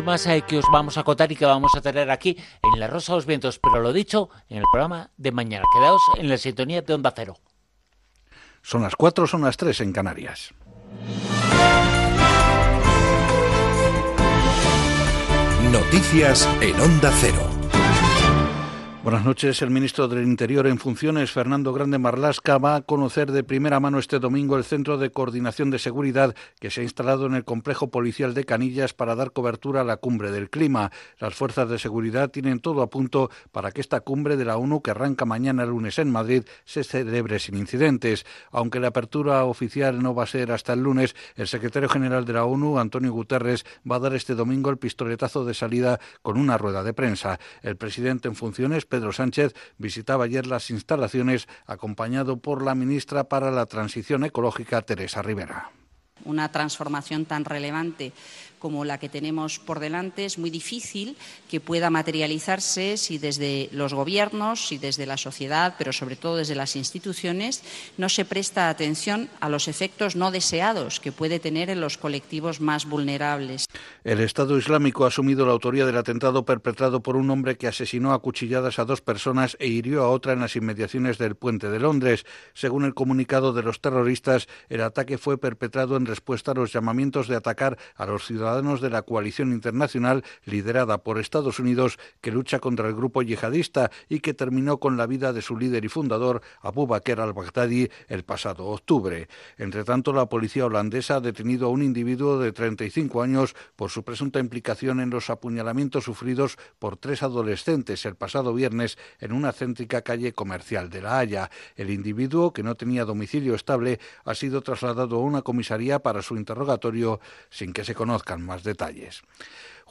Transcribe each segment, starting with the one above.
más que os vamos a contar y que vamos a tener aquí en La Rosa de los Vientos, pero lo dicho, en el programa de mañana. Quedaos en la sintonía de Onda Cero. Son las 4, son las 3 en Canarias. Noticias en Onda Cero. Buenas noches. El ministro del Interior en funciones, Fernando Grande Marlasca, va a conocer de primera mano este domingo el Centro de Coordinación de Seguridad que se ha instalado en el complejo policial de Canillas para dar cobertura a la cumbre del clima. Las fuerzas de seguridad tienen todo a punto para que esta cumbre de la ONU, que arranca mañana lunes en Madrid, se celebre sin incidentes. Aunque la apertura oficial no va a ser hasta el lunes, el secretario general de la ONU, Antonio Guterres, va a dar este domingo el pistoletazo de salida con una rueda de prensa. El presidente en funciones, Pedro Sánchez visitaba ayer las instalaciones acompañado por la ministra para la Transición Ecológica, Teresa Rivera. Una transformación tan relevante como la que tenemos por delante es muy difícil que pueda materializarse si desde los gobiernos, si desde la sociedad, pero sobre todo desde las instituciones, no se presta atención a los efectos no deseados que puede tener en los colectivos más vulnerables. El Estado Islámico ha asumido la autoría del atentado perpetrado por un hombre que asesinó a cuchilladas a dos personas e hirió a otra en las inmediaciones del puente de Londres. Según el comunicado de los terroristas, el ataque fue perpetrado en respuesta a los llamamientos de atacar a los ciudadanos ciudadanos de la coalición internacional liderada por Estados Unidos que lucha contra el grupo yihadista y que terminó con la vida de su líder y fundador, Abu Bakr al-Baghdadi, el pasado octubre. Entre tanto, la policía holandesa ha detenido a un individuo de 35 años por su presunta implicación en los apuñalamientos sufridos por tres adolescentes el pasado viernes en una céntrica calle comercial de La Haya. El individuo, que no tenía domicilio estable, ha sido trasladado a una comisaría para su interrogatorio sin que se conozcan más detalles.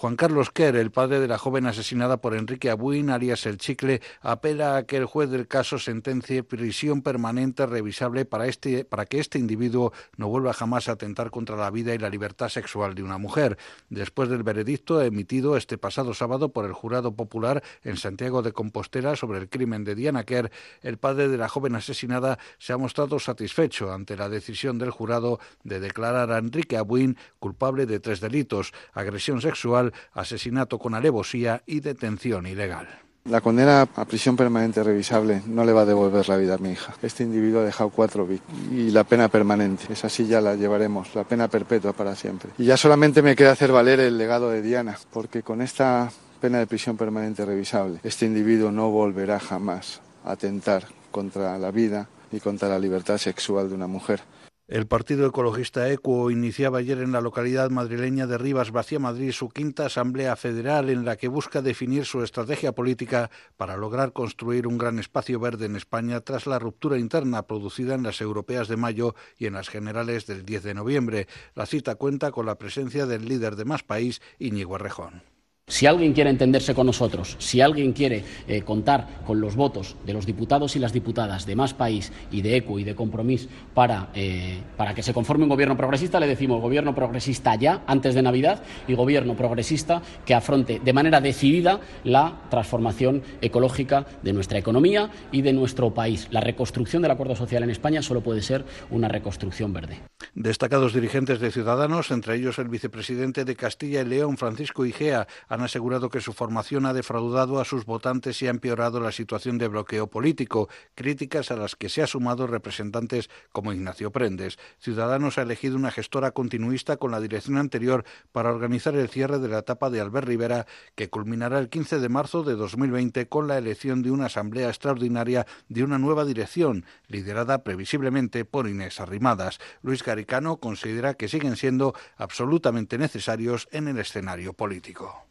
Juan Carlos Kerr, el padre de la joven asesinada por Enrique Abuin, alias El Chicle, apela a que el juez del caso sentencie prisión permanente revisable para, este, para que este individuo no vuelva jamás a atentar contra la vida y la libertad sexual de una mujer. Después del veredicto emitido este pasado sábado por el jurado popular en Santiago de Compostela sobre el crimen de Diana Kerr, el padre de la joven asesinada se ha mostrado satisfecho ante la decisión del jurado de declarar a Enrique Abuin culpable de tres delitos, agresión sexual, asesinato con alevosía y detención ilegal. La condena a prisión permanente revisable no le va a devolver la vida a mi hija. Este individuo ha dejado cuatro víctimas y la pena permanente, esa sí ya la llevaremos, la pena perpetua para siempre. Y ya solamente me queda hacer valer el legado de Diana, porque con esta pena de prisión permanente revisable, este individuo no volverá jamás a atentar contra la vida y contra la libertad sexual de una mujer. El Partido Ecologista Equo iniciaba ayer en la localidad madrileña de Rivas Vacía Madrid su quinta Asamblea Federal en la que busca definir su estrategia política para lograr construir un gran espacio verde en España tras la ruptura interna producida en las europeas de mayo y en las generales del 10 de noviembre. La cita cuenta con la presencia del líder de Más País, Íñigo Errejón. Si alguien quiere entenderse con nosotros, si alguien quiere eh, contar con los votos de los diputados y las diputadas de Más País y de ECO y de Compromís para, eh, para que se conforme un gobierno progresista, le decimos gobierno progresista ya, antes de Navidad, y gobierno progresista que afronte de manera decidida la transformación ecológica de nuestra economía y de nuestro país. La reconstrucción del acuerdo social en España solo puede ser una reconstrucción verde. Destacados dirigentes de Ciudadanos, entre ellos el vicepresidente de Castilla y León, Francisco Igea, han asegurado que su formación ha defraudado a sus votantes y ha empeorado la situación de bloqueo político, críticas a las que se ha sumado representantes como Ignacio Prendes. Ciudadanos ha elegido una gestora continuista con la dirección anterior para organizar el cierre de la etapa de Albert Rivera, que culminará el 15 de marzo de 2020 con la elección de una asamblea extraordinaria de una nueva dirección, liderada previsiblemente por Inés Arrimadas. Luis Garicano considera que siguen siendo absolutamente necesarios en el escenario político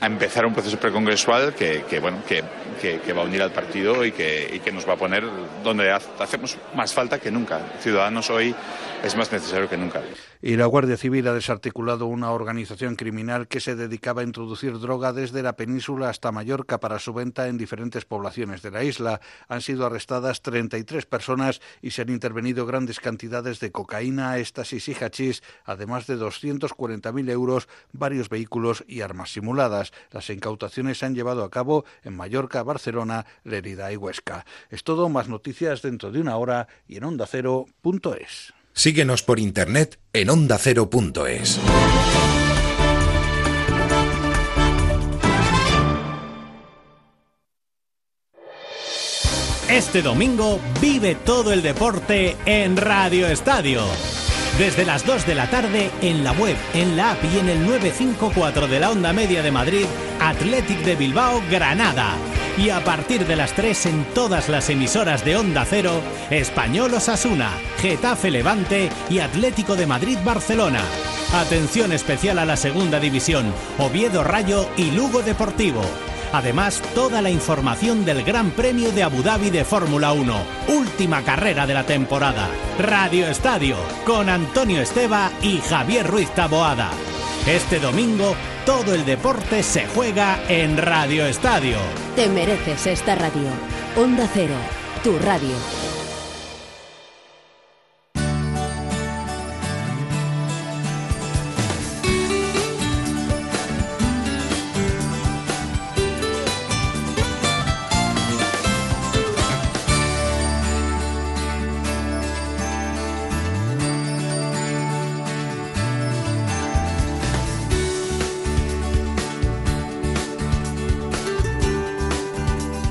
a empezar un proceso precongresual que, que bueno, que, que, va a unir al partido y que, y que nos va a poner donde hacemos más falta que nunca. Ciudadanos hoy es más necesario que nunca. Y la Guardia Civil ha desarticulado una organización criminal que se dedicaba a introducir droga desde la península hasta Mallorca para su venta en diferentes poblaciones de la isla. Han sido arrestadas 33 personas y se han intervenido grandes cantidades de cocaína, éxtasis y hachís, además de 240.000 euros, varios vehículos y armas simuladas. Las incautaciones se han llevado a cabo en Mallorca, Barcelona, Lerida y Huesca. Es todo, más noticias dentro de una hora y en ondacero.es. Síguenos por internet en ondacero.es. Este domingo vive todo el deporte en Radio Estadio. Desde las 2 de la tarde en la web, en la app y en el 954 de la onda media de Madrid, Athletic de Bilbao, Granada. Y a partir de las 3 en todas las emisoras de Onda Cero, Español Osasuna, Getafe Levante y Atlético de Madrid Barcelona. Atención especial a la segunda división, Oviedo Rayo y Lugo Deportivo. Además, toda la información del Gran Premio de Abu Dhabi de Fórmula 1, última carrera de la temporada. Radio Estadio, con Antonio Esteba y Javier Ruiz Taboada. Este domingo, todo el deporte se juega en Radio Estadio. Te mereces esta radio. Onda Cero, tu radio.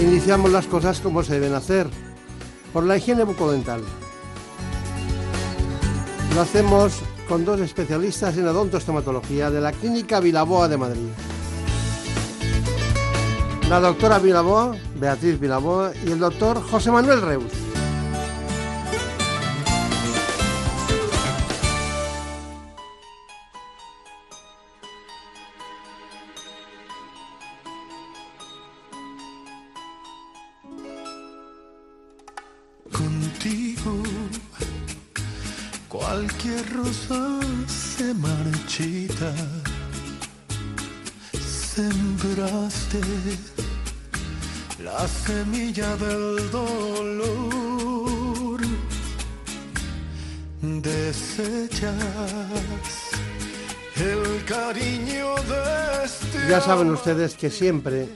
Iniciamos las cosas como se deben hacer, por la higiene bucodental. Lo hacemos con dos especialistas en odontostomatología de la Clínica Vilaboa de Madrid. La doctora Vilaboa, Beatriz Vilaboa, y el doctor José Manuel Reus. Del dolor. Desechas el cariño de este Ya saben ustedes que siempre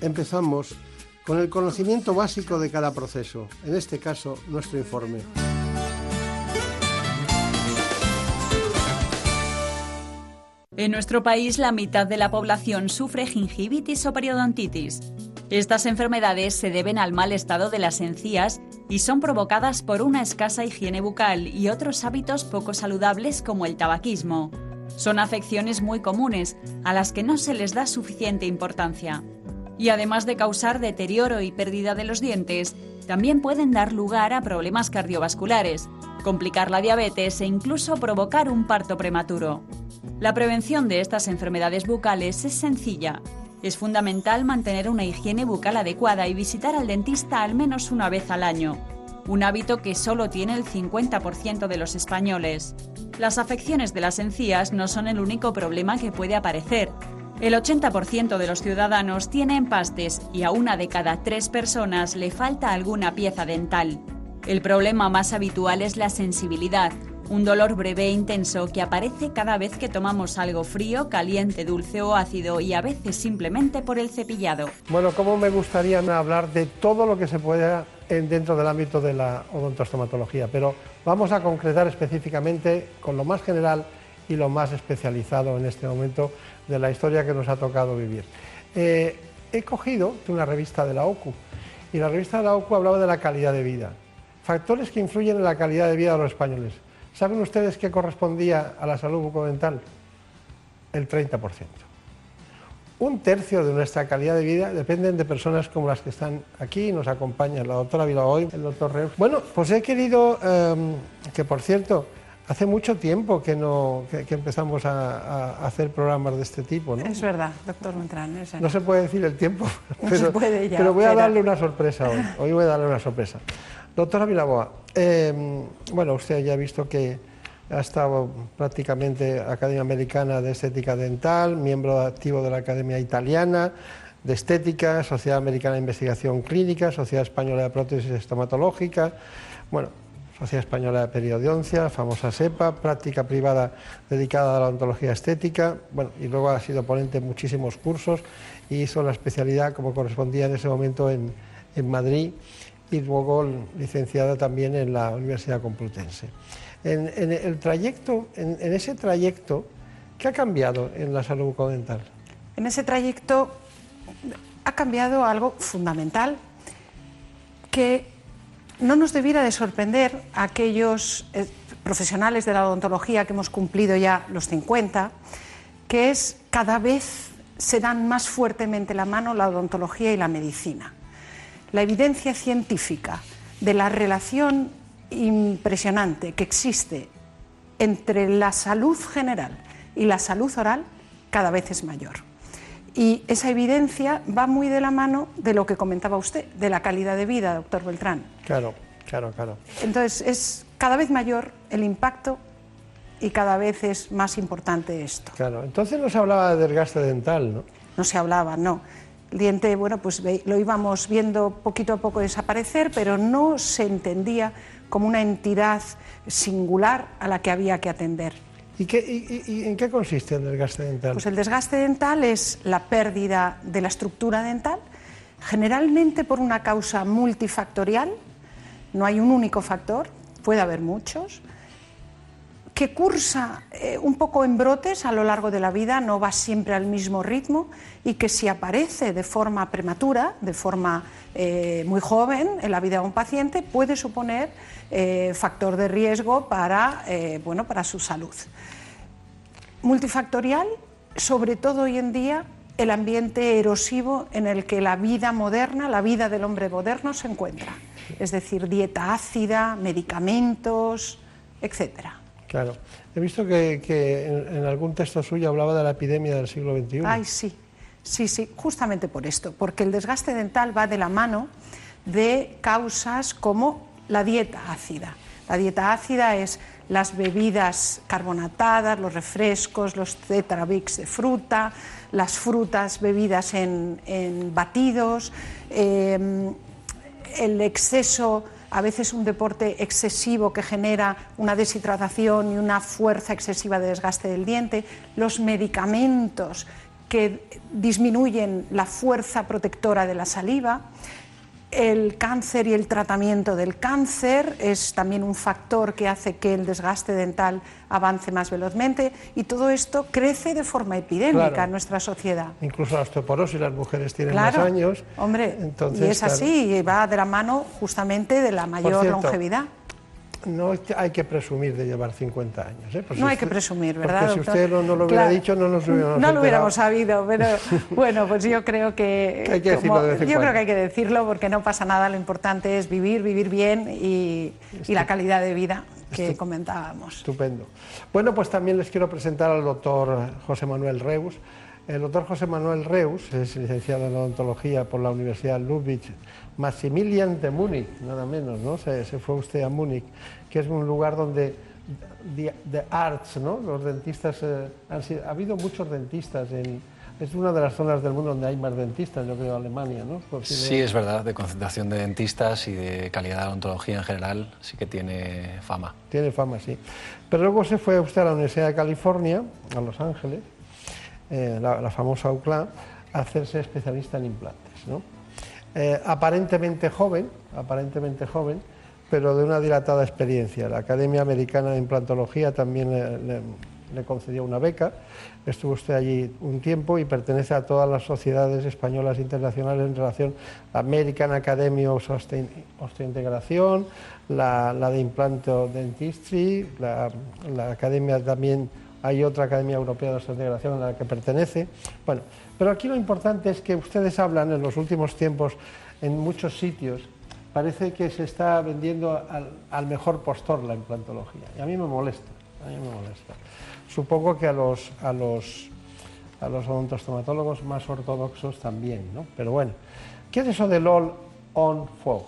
empezamos con el conocimiento básico de cada proceso, en este caso nuestro informe. En nuestro país, la mitad de la población sufre gingivitis o periodontitis. Estas enfermedades se deben al mal estado de las encías y son provocadas por una escasa higiene bucal y otros hábitos poco saludables como el tabaquismo. Son afecciones muy comunes a las que no se les da suficiente importancia. Y además de causar deterioro y pérdida de los dientes, también pueden dar lugar a problemas cardiovasculares, complicar la diabetes e incluso provocar un parto prematuro. La prevención de estas enfermedades bucales es sencilla. Es fundamental mantener una higiene bucal adecuada y visitar al dentista al menos una vez al año, un hábito que solo tiene el 50% de los españoles. Las afecciones de las encías no son el único problema que puede aparecer. El 80% de los ciudadanos tiene empastes y a una de cada tres personas le falta alguna pieza dental. El problema más habitual es la sensibilidad, un dolor breve e intenso que aparece cada vez que tomamos algo frío, caliente, dulce o ácido y a veces simplemente por el cepillado. Bueno, ¿cómo me gustaría hablar de todo lo que se pueda en- dentro del ámbito de la odontostomatología? Pero vamos a concretar específicamente con lo más general y lo más especializado en este momento de la historia que nos ha tocado vivir. Eh, he cogido de una revista de la OCU y la revista de la OCU hablaba de la calidad de vida, factores que influyen en la calidad de vida de los españoles. ¿Saben ustedes qué correspondía a la salud bucodental? El 30%. Un tercio de nuestra calidad de vida dependen de personas como las que están aquí, nos acompañan la doctora Vilaoy, el doctor Reus. Bueno, pues he querido, em, que por cierto, hace mucho tiempo que, no, que, que empezamos a, a hacer programas de este tipo, ¿no? Es verdad, doctor Beltrán. es verdad. No se puede decir el tiempo, No pero, se puede ya, pero voy a darle una sorpresa hoy. Hoy voy a darle una sorpresa. Doctora Vilaboa, eh, bueno, usted ya ha visto que ha estado prácticamente Academia Americana de Estética Dental, miembro activo de la Academia Italiana, de Estética, Sociedad Americana de Investigación Clínica, Sociedad Española de Prótesis Estomatológica, bueno, Sociedad Española de Periodoncia, famosa SEPA, práctica privada dedicada a la odontología estética, bueno, y luego ha sido ponente en muchísimos cursos y hizo la especialidad como correspondía en ese momento en, en Madrid y luego licenciada también en la Universidad Complutense. En, el trayecto, en, ese trayecto, ¿qué ha cambiado en la salud bucodental? En ese trayecto ha cambiado algo fundamental que no nos debiera de sorprender a aquellos eh, profesionales de la odontología que hemos cumplido ya los 50, que es cada vez se dan más fuertemente la mano la odontología y la medicina. La evidencia científica de la relación impresionante que existe entre la salud general y la salud oral cada vez es mayor. Y esa evidencia va muy de la mano de lo que comentaba usted, de la calidad de vida, doctor Beltrán. Claro, claro, claro. Entonces es cada vez mayor el impacto y cada vez es más importante esto. Claro, entonces no se hablaba de desgaste dental, ¿no? No se hablaba, no. El diente, bueno, pues lo íbamos viendo poquito a poco desaparecer, pero no se entendía como una entidad singular a la que había que atender. ¿Y, qué, y, y en qué consiste el desgaste dental? Pues el desgaste dental es la pérdida de la estructura dental, generalmente por una causa multifactorial, no hay un único factor, puede haber muchos, que cursa eh, un poco en brotes a lo largo de la vida, no va siempre al mismo ritmo y que si aparece de forma prematura, de forma eh, muy joven en la vida de un paciente, puede suponer eh, factor de riesgo para, bueno, para su salud. Multifactorial, sobre todo hoy en día, el ambiente erosivo en el que la vida moderna, la vida del hombre moderno se encuentra. Es decir, dieta ácida, medicamentos, etcétera. Claro. He visto que, en, algún texto suyo hablaba de la epidemia del siglo XXI. Ay, sí. Sí, sí, justamente por esto, porque el desgaste dental va de la mano de causas como la dieta ácida. La dieta ácida es las bebidas carbonatadas, los refrescos, los tetrabix de fruta, las frutas bebidas en, batidos, eh, el exceso a veces un deporte excesivo que genera una deshidratación y una fuerza excesiva de desgaste del diente, los medicamentos que disminuyen la fuerza protectora de la saliva, el cáncer y el tratamiento del cáncer es también un factor que hace que el desgaste dental avance más velozmente y todo esto crece de forma epidémica claro. en nuestra sociedad. Incluso la osteoporosis, las mujeres tienen claro, más años. Hombre, entonces, y es así, y va de la mano justamente de la mayor cierto, longevidad. No hay que presumir de llevar 50 años. ¿eh? no si hay que presumir, ¿verdad? Porque si usted no, no lo hubiera claro. dicho, no nos hubiéramos No lo hubiéramos sabido, pero bueno, pues yo creo que, que hay que como, decirlo de vez en yo cuando. creo que hay que decirlo porque no pasa nada. Lo importante es vivir, vivir bien y, y la calidad de vida que comentábamos. Estupendo. Bueno, pues también les quiero presentar al doctor José Manuel Reus. El doctor José Manuel Reus es licenciado en odontología por la Universidad Ludwig Maximilian de Múnich, nada menos, ¿no? Se, se, fue usted a Múnich, que es un lugar donde the, the arts, ¿no? Los dentistas eh, han sido, ha habido muchos dentistas en, es una de las zonas del mundo donde hay más dentistas, yo creo, Alemania, ¿no? Sí, de... es verdad, de concentración de dentistas y de calidad de odontología en general, sí que tiene fama. Tiene fama, sí. Pero luego se fue usted a la Universidad de California, a Los Ángeles, eh, la, la, famosa UCLA, a hacerse especialista en implantes, ¿no? Eh, aparentemente joven, aparentemente joven, pero de una dilatada experiencia. La Academia Americana de Implantología también le, concedió una beca. Estuvo usted allí un tiempo y pertenece a todas las sociedades españolas internacionales en relación a la American Academy of Osteointegración, la, la de Implanto Dentistry, la, la academia también hay otra Academia Europea de Osteointegración a la que pertenece. Bueno, pero aquí lo importante es que ustedes hablan en los últimos tiempos en muchos sitios, parece que se está vendiendo al, mejor postor la implantología. Y a mí me molesta, a mí me molesta. Supongo que a los, a los, a los odontostomatólogos más ortodoxos también, ¿no? Pero bueno, ¿qué es eso del all on fog?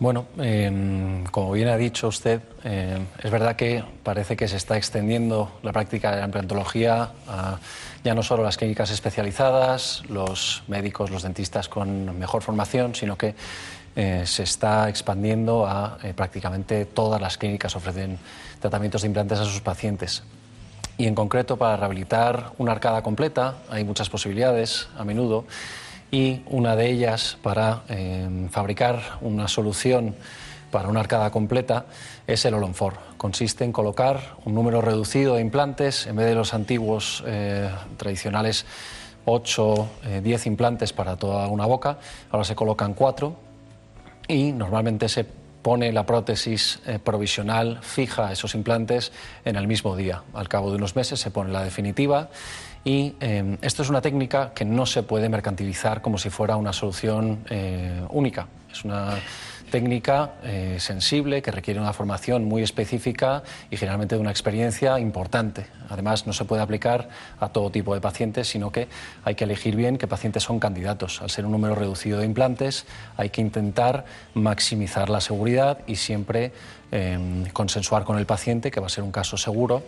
Bueno, em, como bien ha dicho usted, em, es verdad que parece que se está extendiendo la práctica de la implantología a ya no solo las clínicas especializadas, los médicos, los dentistas con mejor formación, sino que eh, se está expandiendo a eh, prácticamente todas las clínicas ofrecen tratamientos de implantes a sus pacientes. Y en concreto para rehabilitar una arcada completa hay muchas posibilidades a menudo y una de ellas para eh, fabricar una solución para una arcada completa es el Olonfor. Consiste en colocar un número reducido de implantes en vez de los antiguos eh, tradicionales 8, 10 eh, implantes para toda una boca. Ahora se colocan 4 y normalmente se pone la prótesis provisional fija esos implantes en el mismo día. Al cabo de unos meses se pone la definitiva y em, esto es una técnica que no se puede mercantilizar como si fuera una solución eh, única. Es una técnica eh, sensible que requiere una formación muy específica y generalmente de una experiencia importante. Además, no se puede aplicar a todo tipo de pacientes, sino que hay que elegir bien qué pacientes son candidatos. Al ser un número reducido de implantes, hay que intentar maximizar la seguridad y siempre em, consensuar con el paciente que va a ser un caso seguro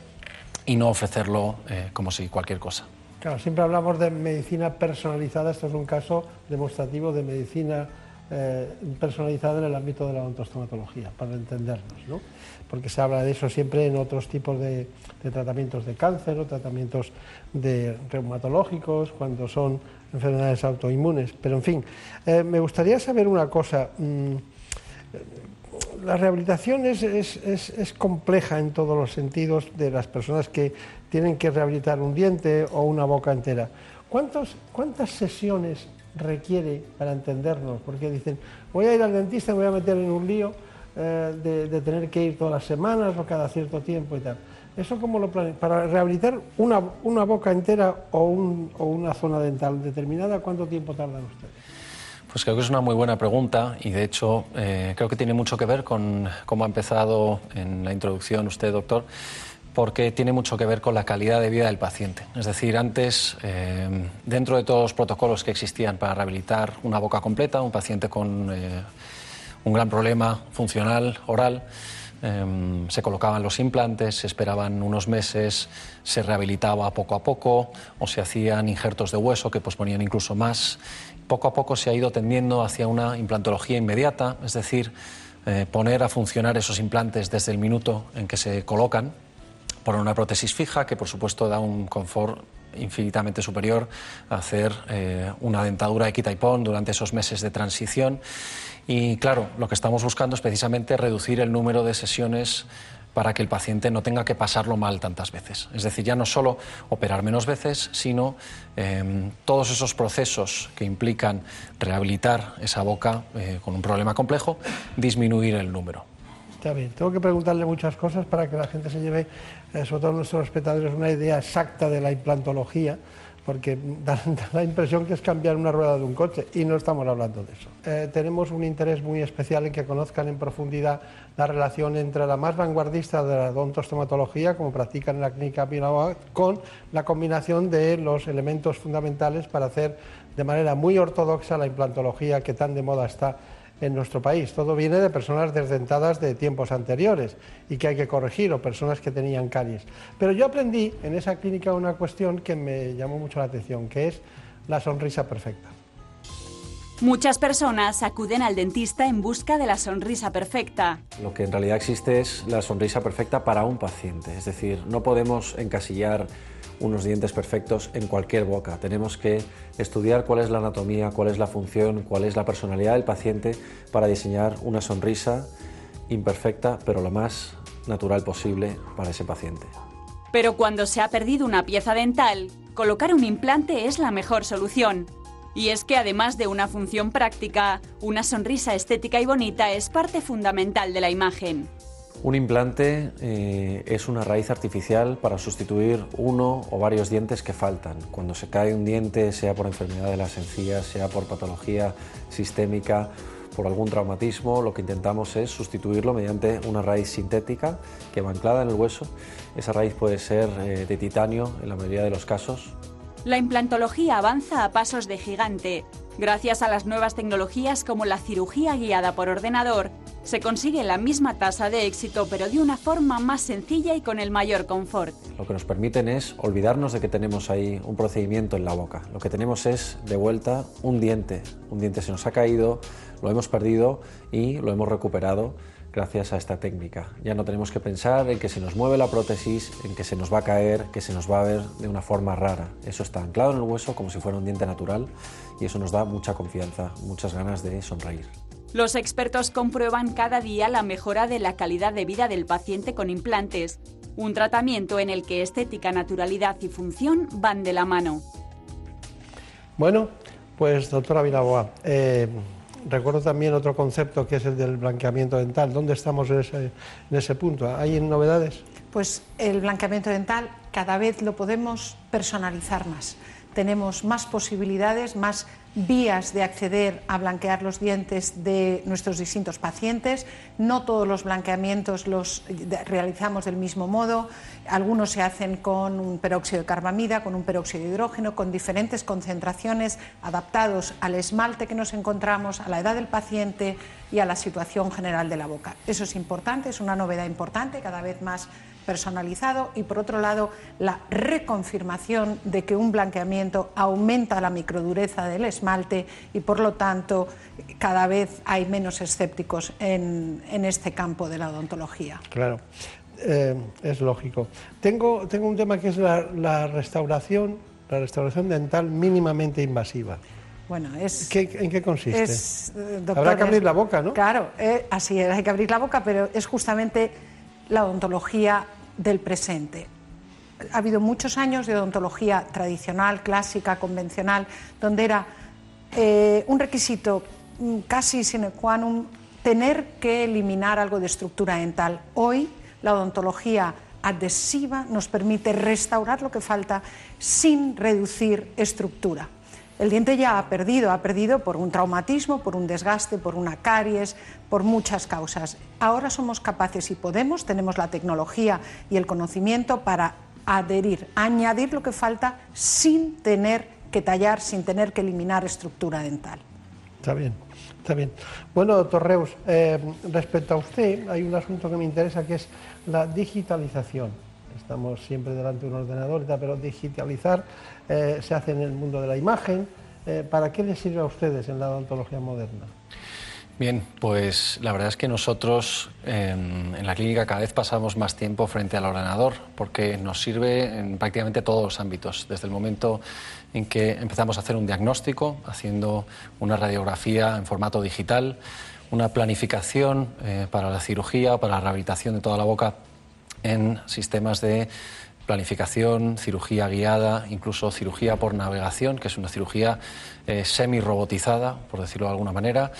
y no ofrecerlo eh, como si cualquier cosa. Claro, siempre hablamos de medicina personalizada, esto es un caso demostrativo de medicina eh, personalizada en el ámbito de la odontostomatología, para entendernos, ¿no? porque se habla de eso siempre en otros tipos de, tratamientos de cáncer o tratamientos de reumatológicos, cuando son enfermedades autoinmunes. Pero en fin, eh, me gustaría saber una cosa. Mm, la rehabilitación es, compleja en todos los sentidos de las personas que tienen que rehabilitar un diente o una boca entera. ¿Cuántas sesiones requiere para entendernos? Porque dicen, voy a ir al dentista, me voy a meter en un lío eh, de, tener que ir todas las semanas o cada cierto tiempo y tal. ¿Eso cómo lo Para rehabilitar una, boca entera o, o una zona dental determinada, ¿cuánto tiempo tardan ustedes? Pues creo que es una muy buena pregunta y de hecho eh, creo que tiene mucho que ver con cómo ha empezado en la introducción usted, doctor, porque tiene mucho que ver con la calidad de vida del paciente. Es decir, antes, eh, dentro de todos los protocolos que existían para rehabilitar una boca completa, un paciente con eh, un gran problema funcional oral, se colocaban los implantes, se esperaban unos meses, se rehabilitaba poco a poco o se hacían injertos de hueso que posponían incluso más poco a poco se ha ido tendiendo hacia una implantología inmediata, es decir, eh, poner a funcionar esos implantes desde el minuto en que se colocan, por una prótesis fija que por supuesto da un confort infinitamente superior a hacer eh, una dentadura de quita y pon durante esos meses de transición. Y claro, lo que estamos buscando es precisamente reducir el número de sesiones para que el paciente no tenga que pasarlo mal tantas veces. Es decir, ya no solo operar menos veces, sino em, todos esos procesos que implican rehabilitar esa boca eh, con un problema complejo, disminuir el número. Está bien, tengo que preguntarle muchas cosas para que la gente se lleve, eh, sobre todo nuestros espectadores, una idea exacta de la implantología porque da, la impresión que es cambiar una rueda de un coche y no estamos hablando de eso. Eh, tenemos un interés muy especial en que conozcan en profundidad la relación entre la más vanguardista de la odontostomatología, como practican en la clínica Pinawa, con la combinación de los elementos fundamentales para hacer de manera muy ortodoxa la implantología que tan de moda está en nuestro país. Todo viene de personas desdentadas de tiempos anteriores y que hay que corregir, o personas que tenían caries. Pero yo aprendí en esa clínica una cuestión que me llamó mucho la atención, que es la sonrisa perfecta. Muchas personas acuden al dentista en busca de la sonrisa perfecta. Lo que en realidad existe es la sonrisa perfecta para un paciente, es decir, no podemos encasillar unos dientes perfectos en cualquier boca. Tenemos que estudiar cuál es la anatomía, cuál es la función, cuál es la personalidad del paciente para diseñar una sonrisa imperfecta, pero lo más natural posible para ese paciente. Pero cuando se ha perdido una pieza dental, colocar un implante es la mejor solución. Y es que además de una función práctica, una sonrisa estética y bonita es parte fundamental de la imagen. Un implante eh, es una raíz artificial para sustituir uno o varios dientes que faltan. Cuando se cae un diente, sea por enfermedad de las encías, sea por patología sistémica, por algún traumatismo, lo que intentamos es sustituirlo mediante una raíz sintética que va anclada en el hueso. Esa raíz puede ser eh, de titanio en la mayoría de los casos. La implantología avanza a pasos de gigante Gracias a las nuevas tecnologías como la cirugía guiada por ordenador, se consigue la misma tasa de éxito pero de una forma más sencilla y con el mayor confort. Lo que nos permiten es olvidarnos de que tenemos ahí un procedimiento en la boca. Lo que tenemos es de vuelta un diente. Un diente se nos ha caído, lo hemos perdido y lo hemos recuperado gracias a esta técnica. Ya no tenemos que pensar en que se nos mueve la prótesis, en que se nos va a caer, que se nos va a ver de una forma rara. Eso está anclado en el hueso como si fuera un diente natural y eso nos da mucha confianza, muchas ganas de sonreír. Los expertos comprueban cada día la mejora de la calidad de vida del paciente con implantes, un tratamiento en el que estética, naturalidad y función van de la mano. Bueno, pues doctora Vilaboa, eh, recuerdo también otro concepto que es el del blanqueamiento dental. ¿Dónde estamos en ese, en ese punto? ¿Hay novedades? Pues el blanqueamiento dental cada vez lo podemos personalizar más tenemos más posibilidades, más vías de acceder a blanquear los dientes de nuestros distintos pacientes. No todos los blanqueamientos los realizamos del mismo modo. Algunos se hacen con un peróxido de carbamida, con un peróxido de hidrógeno, con diferentes concentraciones adaptados al esmalte que nos encontramos, a la edad del paciente y a la situación general de la boca. Eso es importante, es una novedad importante, cada vez más personalizado y por otro lado la reconfirmación de que un blanqueamiento aumenta la microdureza del esmalte y por lo tanto cada vez hay menos escépticos en, este campo de la odontología. Claro. Eh, es lógico. Tengo, tengo un tema que es la, restauración, la restauración dental mínimamente invasiva. Bueno, es, ¿En qué consiste? Eh, Habrá que abrir la boca, ¿no? Claro, eh, así es, hay que abrir la boca, pero es justamente la odontología del presente. Ha habido muchos años de odontología tradicional, clásica, convencional, donde era eh, un requisito mm, casi sine qua non tener que eliminar algo de estructura dental. Hoy la odontología adhesiva nos permite restaurar lo que falta sin reducir estructura. El diente ya ha perdido, ha perdido por un traumatismo, por un desgaste, por una caries, por muchas causas. Ahora somos capaces y podemos, tenemos la tecnología y el conocimiento para adherir, añadir lo que falta sin tener que tallar, sin tener que eliminar estructura dental. Está bien, está bien. Bueno, doctor Reus, eh, respecto a usted, hay un asunto que me interesa que es la digitalización. Estamos siempre delante de un ordenador, pero digitalizar eh, se hace en el mundo de la imagen. Eh, ¿Para qué les sirve a ustedes en la odontología moderna? Bien, pues la verdad es que nosotros en la clínica cada vez pasamos más tiempo frente al ordenador porque nos sirve en prácticamente todos los ámbitos, desde el momento en que empezamos a hacer un diagnóstico, haciendo una radiografía en formato digital, una planificación eh, para la cirugía, para la rehabilitación de toda la boca en sistemas de planificación, cirugía guiada, incluso cirugía por navegación, que es una cirugía eh, semi-robotizada, por decirlo de alguna manera,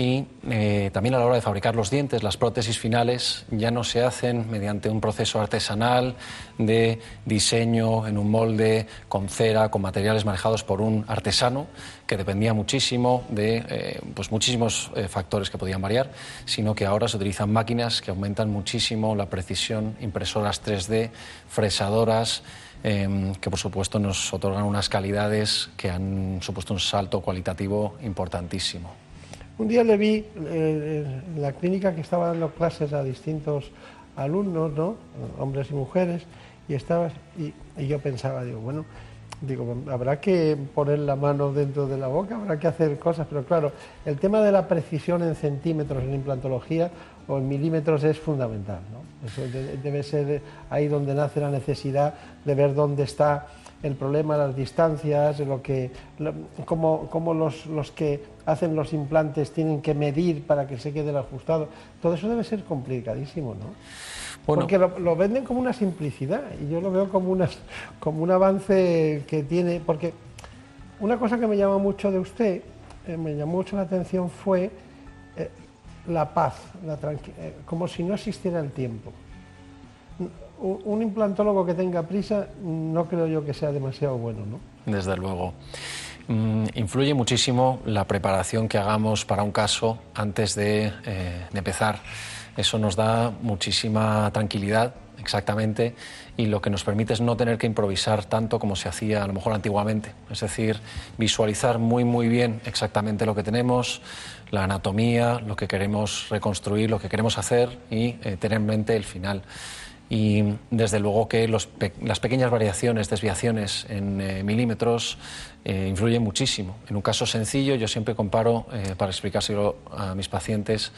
y eh, también a la hora de fabricar los dientes, las prótesis finales ya no se hacen mediante un proceso artesanal de diseño en un molde con cera, con materiales manejados por un artesano, que dependía muchísimo de eh, pues muchísimos factores que podían variar, sino que ahora se utilizan máquinas que aumentan muchísimo la precisión, impresoras 3D, fresadoras, Em, que por supuesto nos otorgan unas calidades que han supuesto un salto cualitativo importantísimo. Un día le vi eh, en la clínica que estaba dando clases a distintos alumnos, ¿no? hombres y mujeres, y, estaba, y, yo pensaba, digo, bueno, digo, habrá que poner la mano dentro de la boca, habrá que hacer cosas, pero claro, el tema de la precisión en centímetros en implantología o en milímetros es fundamental. ¿no? Eso debe ser ahí donde nace la necesidad de ver dónde está el problema, las distancias, lo que, cómo, los, los, que hacen los implantes tienen que medir para que se quede el ajustado. Todo eso debe ser complicadísimo, ¿no? Porque lo, venden como una simplicidad y yo lo veo como, unas, como un avance que tiene... Porque una cosa que me llamó mucho de usted, eh, me llamó mucho la atención fue eh, la paz, la eh, como si no existiera el tiempo. Un, implantólogo que tenga prisa no creo yo que sea demasiado bueno, ¿no? Desde luego. Mm, influye muchísimo la preparación que hagamos para un caso antes de, de empezar. Eso nos da muchísima tranquilidad exactamente y lo que nos permite es no tener que improvisar tanto como se hacía a lo mejor antiguamente. Es decir, visualizar muy muy bien exactamente lo que tenemos, la anatomía, lo que queremos reconstruir, lo que queremos hacer y eh, tener en mente el final. Y desde luego que las pequeñas variaciones, desviaciones en eh, milímetros eh, influyen muchísimo. En un caso sencillo, yo siempre comparo, para explicárselo a mis pacientes,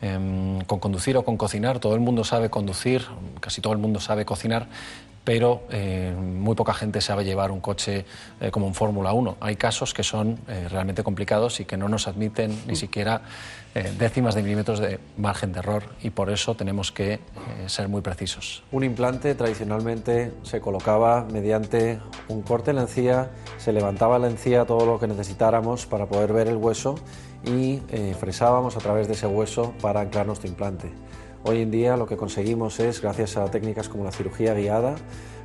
em, con conducir o con cocinar. Todo el mundo sabe conducir, casi todo el mundo sabe cocinar, pero eh, muy poca gente sabe llevar un coche eh, como un Fórmula 1. Hay casos que son eh, realmente complicados y que no nos admiten ni siquiera décimas de milímetros de margen de error y por eso tenemos que ser muy precisos. Un implante tradicionalmente se colocaba mediante un corte en la encía, se levantaba la encía todo lo que necesitáramos para poder ver el hueso y fresábamos a través de ese hueso para anclar nuestro implante. Hoy en día lo que conseguimos es, gracias a técnicas como la cirugía guiada,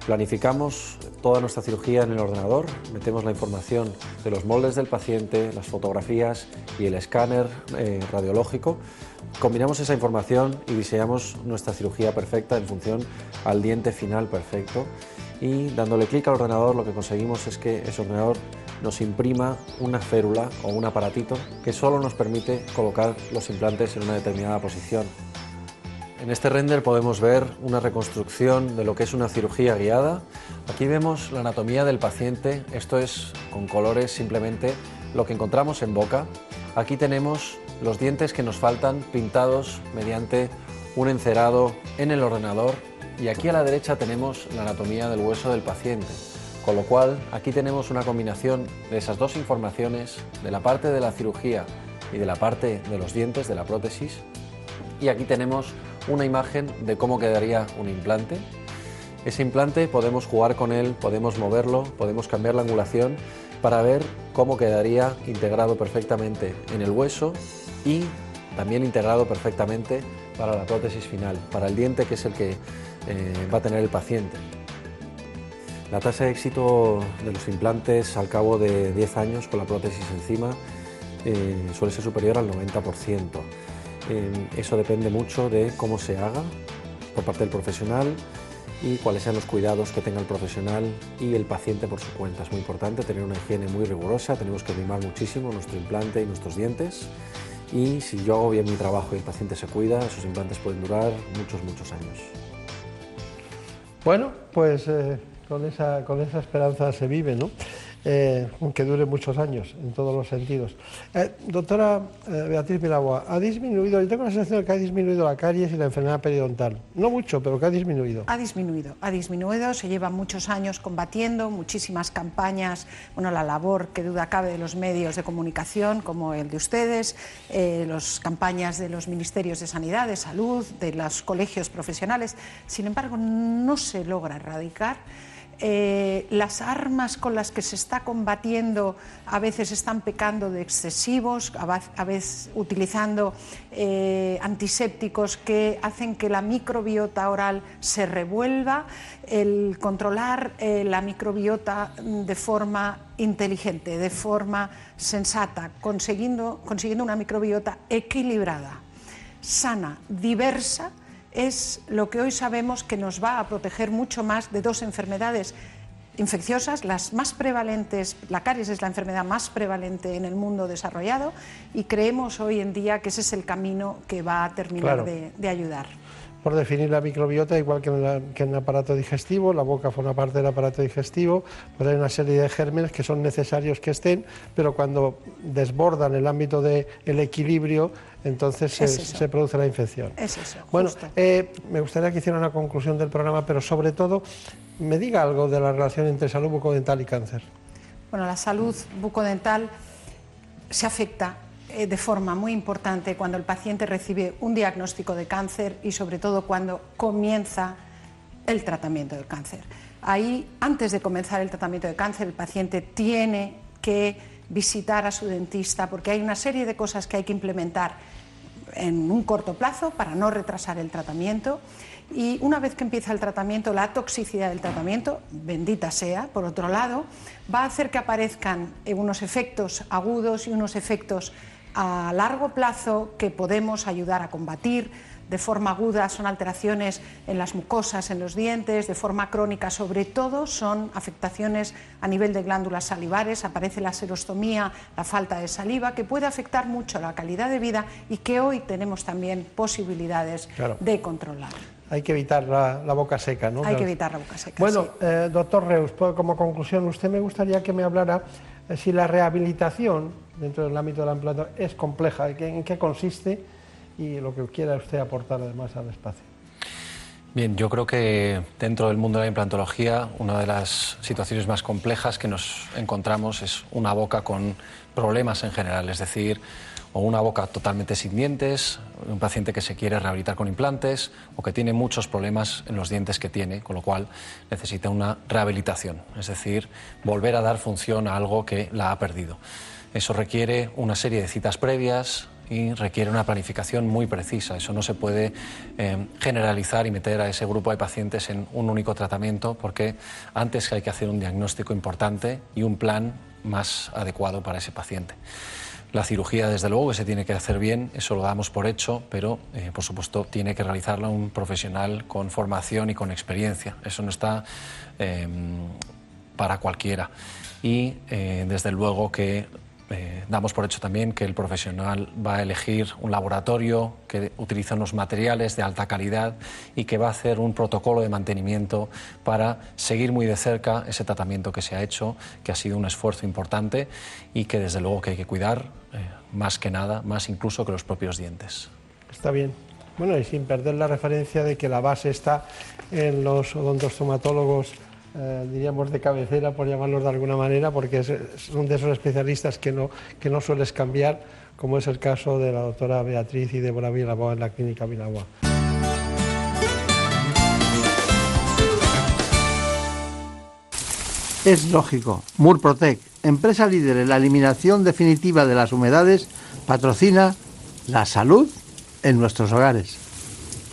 planificamos toda nuestra cirugía en el ordenador, metemos la información de los moldes del paciente, las fotografías y el escáner eh, radiológico, combinamos esa información y diseñamos nuestra cirugía perfecta en función al diente final perfecto y dándole clic al ordenador lo que conseguimos es que ese ordenador nos imprima una férula o un aparatito que solo nos permite colocar los implantes en una determinada posición. En este render podemos ver una reconstrucción de lo que es una cirugía guiada. Aquí vemos la anatomía del paciente, esto es con colores simplemente lo que encontramos en boca. Aquí tenemos los dientes que nos faltan pintados mediante un encerado en el ordenador y aquí a la derecha tenemos la anatomía del hueso del paciente. Con lo cual aquí tenemos una combinación de esas dos informaciones, de la parte de la cirugía y de la parte de los dientes, de la prótesis. Y aquí tenemos una imagen de cómo quedaría un implante. Ese implante podemos jugar con él, podemos moverlo, podemos cambiar la angulación para ver cómo quedaría integrado perfectamente en el hueso y también integrado perfectamente para la prótesis final, para el diente que es el que eh, va a tener el paciente. La tasa de éxito de los implantes al cabo de 10 años con la prótesis encima eh, suele ser superior al 90%. Eh, eso depende mucho de cómo se haga por parte del profesional y cuáles sean los cuidados que tenga el profesional y el paciente por su cuenta. Es muy importante tener una higiene muy rigurosa, tenemos que mimar muchísimo nuestro implante y nuestros dientes y si yo hago bien mi trabajo y el paciente se cuida, esos implantes pueden durar muchos, muchos años. Bueno, pues eh, con, esa, con esa esperanza se vive, ¿no? Eh, que dure muchos años en todos los sentidos. Eh, doctora eh, Beatriz Pilagua, ha disminuido, yo tengo la sensación de que ha disminuido la caries y la enfermedad periodontal. No mucho, pero que ha disminuido. Ha disminuido, ha disminuido, se lleva muchos años combatiendo, muchísimas campañas, bueno, la labor que duda cabe de los medios de comunicación como el de ustedes, eh, las campañas de los ministerios de Sanidad, de Salud, de los colegios profesionales. Sin embargo, no se logra erradicar. Eh, las armas con las que se está combatiendo a veces están pecando de excesivos, a veces utilizando eh, antisépticos que hacen que la microbiota oral se revuelva, el controlar eh, la microbiota de forma inteligente, de forma sensata, consiguiendo, consiguiendo una microbiota equilibrada, sana, diversa, es lo que hoy sabemos que nos va a proteger mucho más de dos enfermedades infecciosas, las más prevalentes, la caries es la enfermedad más prevalente en el mundo desarrollado y creemos hoy en día que ese es el camino que va a terminar de, ayudar por definir la microbiota, igual que en, el aparato digestivo, la boca forma parte del aparato digestivo, pues hay una serie de gérmenes que son necesarios que estén, pero cuando desbordan el ámbito del equilibrio, entonces se, produce la infección. Es eso. Bueno, eh, me gustaría que hiciera una conclusión del programa, pero sobre todo me diga algo de la relación entre salud bucodental y cáncer. Bueno, la salud bucodental se afecta eh, de forma muy importante cuando el paciente recibe un diagnóstico de cáncer y sobre todo cuando comienza el tratamiento del cáncer. Ahí, antes de comenzar el tratamiento de cáncer, el paciente tiene que visitar a su dentista porque hay una serie de cosas que hay que implementar en un corto plazo para no retrasar el tratamiento. Y una vez que empieza el tratamiento, la toxicidad del tratamiento, bendita sea, por otro lado, va a hacer que aparezcan unos efectos agudos y unos efectos a largo plazo que podemos ayudar a combatir de forma aguda son alteraciones en las mucosas, en los dientes, de forma crónica sobre todo son afectaciones a nivel de glándulas salivares, aparece la serostomía, la falta de saliva, que puede afectar mucho la calidad de vida y que hoy tenemos también posibilidades de controlar. Hay que evitar la, boca seca, ¿no? Hay que evitar la boca seca. Bueno, eh, doctor Reus, como conclusión, usted me gustaría que me hablara eh, si la rehabilitación dentro del ámbito de la implantación es compleja, en qué consiste y lo que quiera usted aportar además al espacio. Bien, yo creo que dentro del mundo de la implantología una de las situaciones más complejas que nos encontramos es una boca con problemas en general, es decir, o una boca totalmente sin dientes, un paciente que se quiere rehabilitar con implantes o que tiene muchos problemas en los dientes que tiene, con lo cual necesita una rehabilitación, es decir, volver a dar función a algo que la ha perdido. Eso requiere una serie de citas previas, y requiere una planificación muy precisa. Eso no se puede eh, generalizar y meter a ese grupo de pacientes en un único tratamiento porque antes hay que hacer un diagnóstico importante y un plan más adecuado para ese paciente. La cirugía, desde luego, que se tiene que hacer bien, eso lo damos por hecho, pero, eh, por supuesto, tiene que realizarla un profesional con formación y con experiencia. Eso no está eh, para cualquiera. Y, desde luego, que eh, damos por hecho también que el profesional va a elegir un laboratorio que utiliza unos materiales de alta calidad y que va a hacer un protocolo de mantenimiento para seguir muy de cerca ese tratamiento que se ha hecho, que ha sido un esfuerzo importante y que desde luego que hay que cuidar eh, más que nada, más incluso que los propios dientes. Está bien. Bueno, y sin perder la referencia de que la base está en los odontostomatólogos eh, diríamos, de cabecera, por llamarlos de alguna manera, porque son de esos especialistas que no, que no sueles cambiar, como es el caso de la doctora Beatriz y Débora Vilaboa en la clínica Vilaboa. Es lógico, Murprotec, empresa líder en la eliminación definitiva de las humedades, patrocina la salud en nuestros hogares.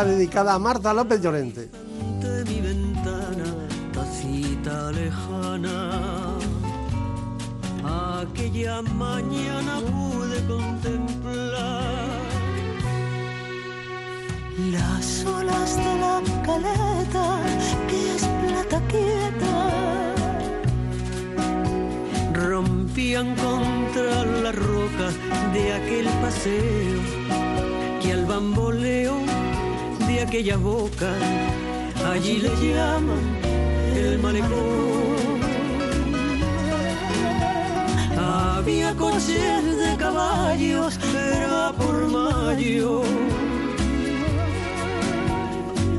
Dedicada a Marta López Llorente. De mi ventana, tacita lejana, aquella mañana pude contemplar las olas de la caleta que es plata quieta. Rompían contra la roca de aquel paseo que al bamboleo de aquella boca, allí le llaman el malecón. Había coches de caballos, era por mayo.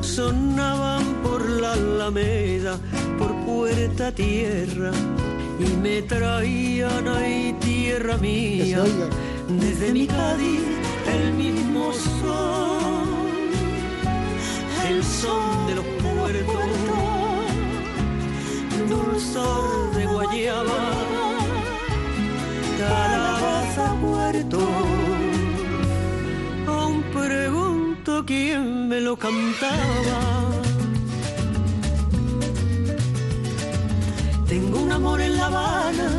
Sonaban por la alameda, por puerta tierra, y me traían ahí tierra mía, desde mi Cádiz el mismo sol el son de los puertos, dulzor de guayaba, calabaza puerto. Aún pregunto quién me lo cantaba. Tengo un amor en La Habana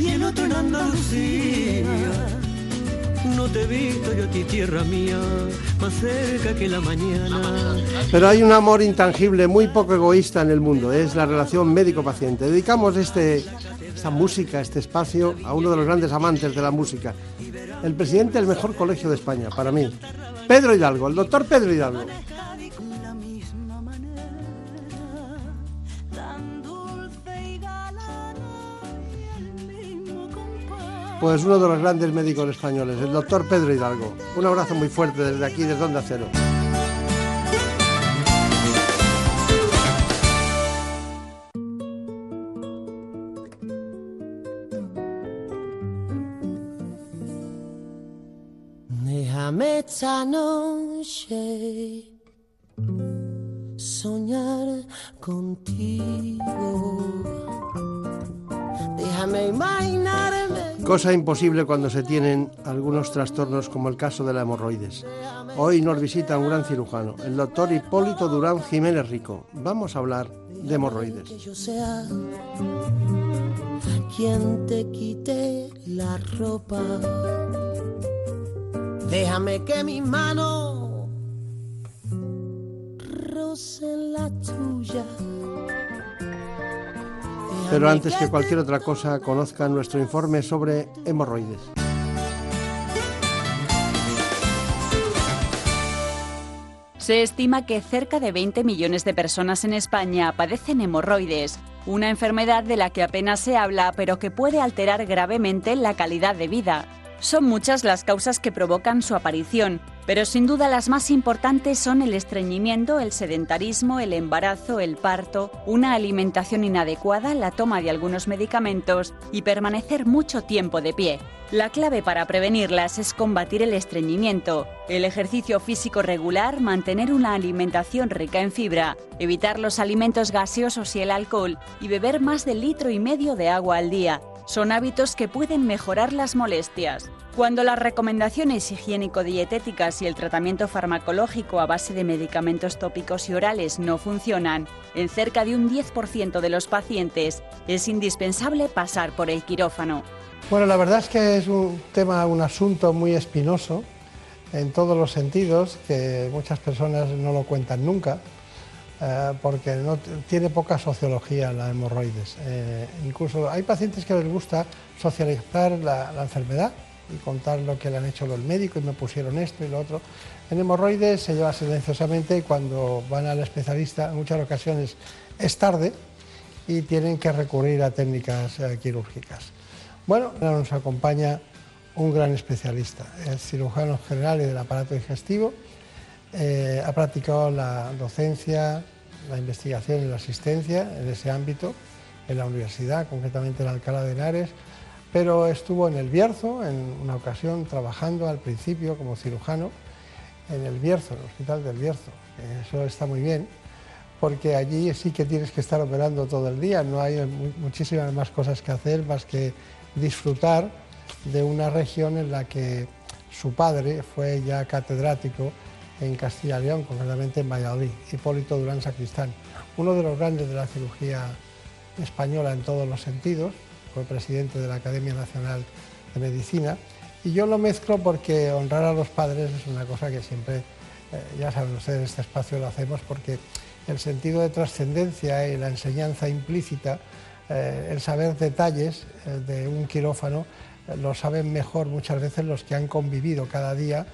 y el otro en Andalucía no te he yo a ti, tierra mía, más cerca que la mañana. Pero hay un amor intangible, muy poco egoísta en el mundo, es la relación médico-paciente. Dedicamos este, esta música, este espacio, a uno de los grandes amantes de la música, el presidente del mejor colegio de España, para mí, Pedro Hidalgo, el doctor Pedro Hidalgo. Pues uno de los grandes médicos españoles, el doctor Pedro Hidalgo. Un abrazo muy fuerte desde aquí, desde Onda Cero. Déjame esta noche soñar contigo. Déjame imaginarme. Cosa imposible cuando se tienen algunos trastornos como el caso de la hemorroides. Hoy nos visita un gran cirujano, el doctor Hipólito Durán Jiménez Rico. Vamos a hablar de hemorroides. Que yo sea quien te quite la ropa. Déjame que mi mano roce la tuya. Pero antes que cualquier otra cosa, conozcan nuestro informe sobre hemorroides. Se estima que cerca de 20 millones de personas en España padecen hemorroides, una enfermedad de la que apenas se habla pero que puede alterar gravemente la calidad de vida. Son muchas las causas que provocan su aparición, pero sin duda las más importantes son el estreñimiento, el sedentarismo, el embarazo, el parto, una alimentación inadecuada, la toma de algunos medicamentos y permanecer mucho tiempo de pie. La clave para prevenirlas es combatir el estreñimiento, el ejercicio físico regular, mantener una alimentación rica en fibra, evitar los alimentos gaseosos y el alcohol y beber más de litro y medio de agua al día. Son hábitos que pueden mejorar las molestias. Cuando las recomendaciones higiénico-dietéticas y el tratamiento farmacológico a base de medicamentos tópicos y orales no funcionan, en cerca de un 10% de los pacientes es indispensable pasar por el quirófano. Bueno, la verdad es que es un tema, un asunto muy espinoso en todos los sentidos, que muchas personas no lo cuentan nunca, eh, porque tiene poca sociología la hemorroides. Eh, incluso hay pacientes que les gusta socializar la, enfermedad y contar lo que le han hecho los médicos y me pusieron esto y lo otro. En hemorroides se lleva silenciosamente y cuando van al especialista en muchas ocasiones es tarde y tienen que recurrir a técnicas eh, quirúrgicas. Bueno, nos acompaña un gran especialista, es cirujano general y del aparato digestivo. Eh, ha practicado la docencia, la investigación y la asistencia en ese ámbito, en la universidad, concretamente en Alcalá de Henares, pero estuvo en el Bierzo, en una ocasión trabajando al principio como cirujano en el Bierzo, en el Hospital del Bierzo. Eso está muy bien, porque allí sí que tienes que estar operando todo el día, no hay muchísimas más cosas que hacer más que disfrutar de una región en la que su padre fue ya catedrático en Castilla y León, concretamente en Valladolid, Hipólito Durán Sacristán, uno de los grandes de la cirugía española en todos los sentidos, fue presidente de la Academia Nacional de Medicina, y yo lo mezclo porque honrar a los padres es una cosa que siempre, eh, ya saben ustedes, este espacio lo hacemos porque el sentido de trascendencia y la enseñanza implícita eh, el saber detalles eh, de un quirófano lo saben mejor muchas veces los que han convivido cada día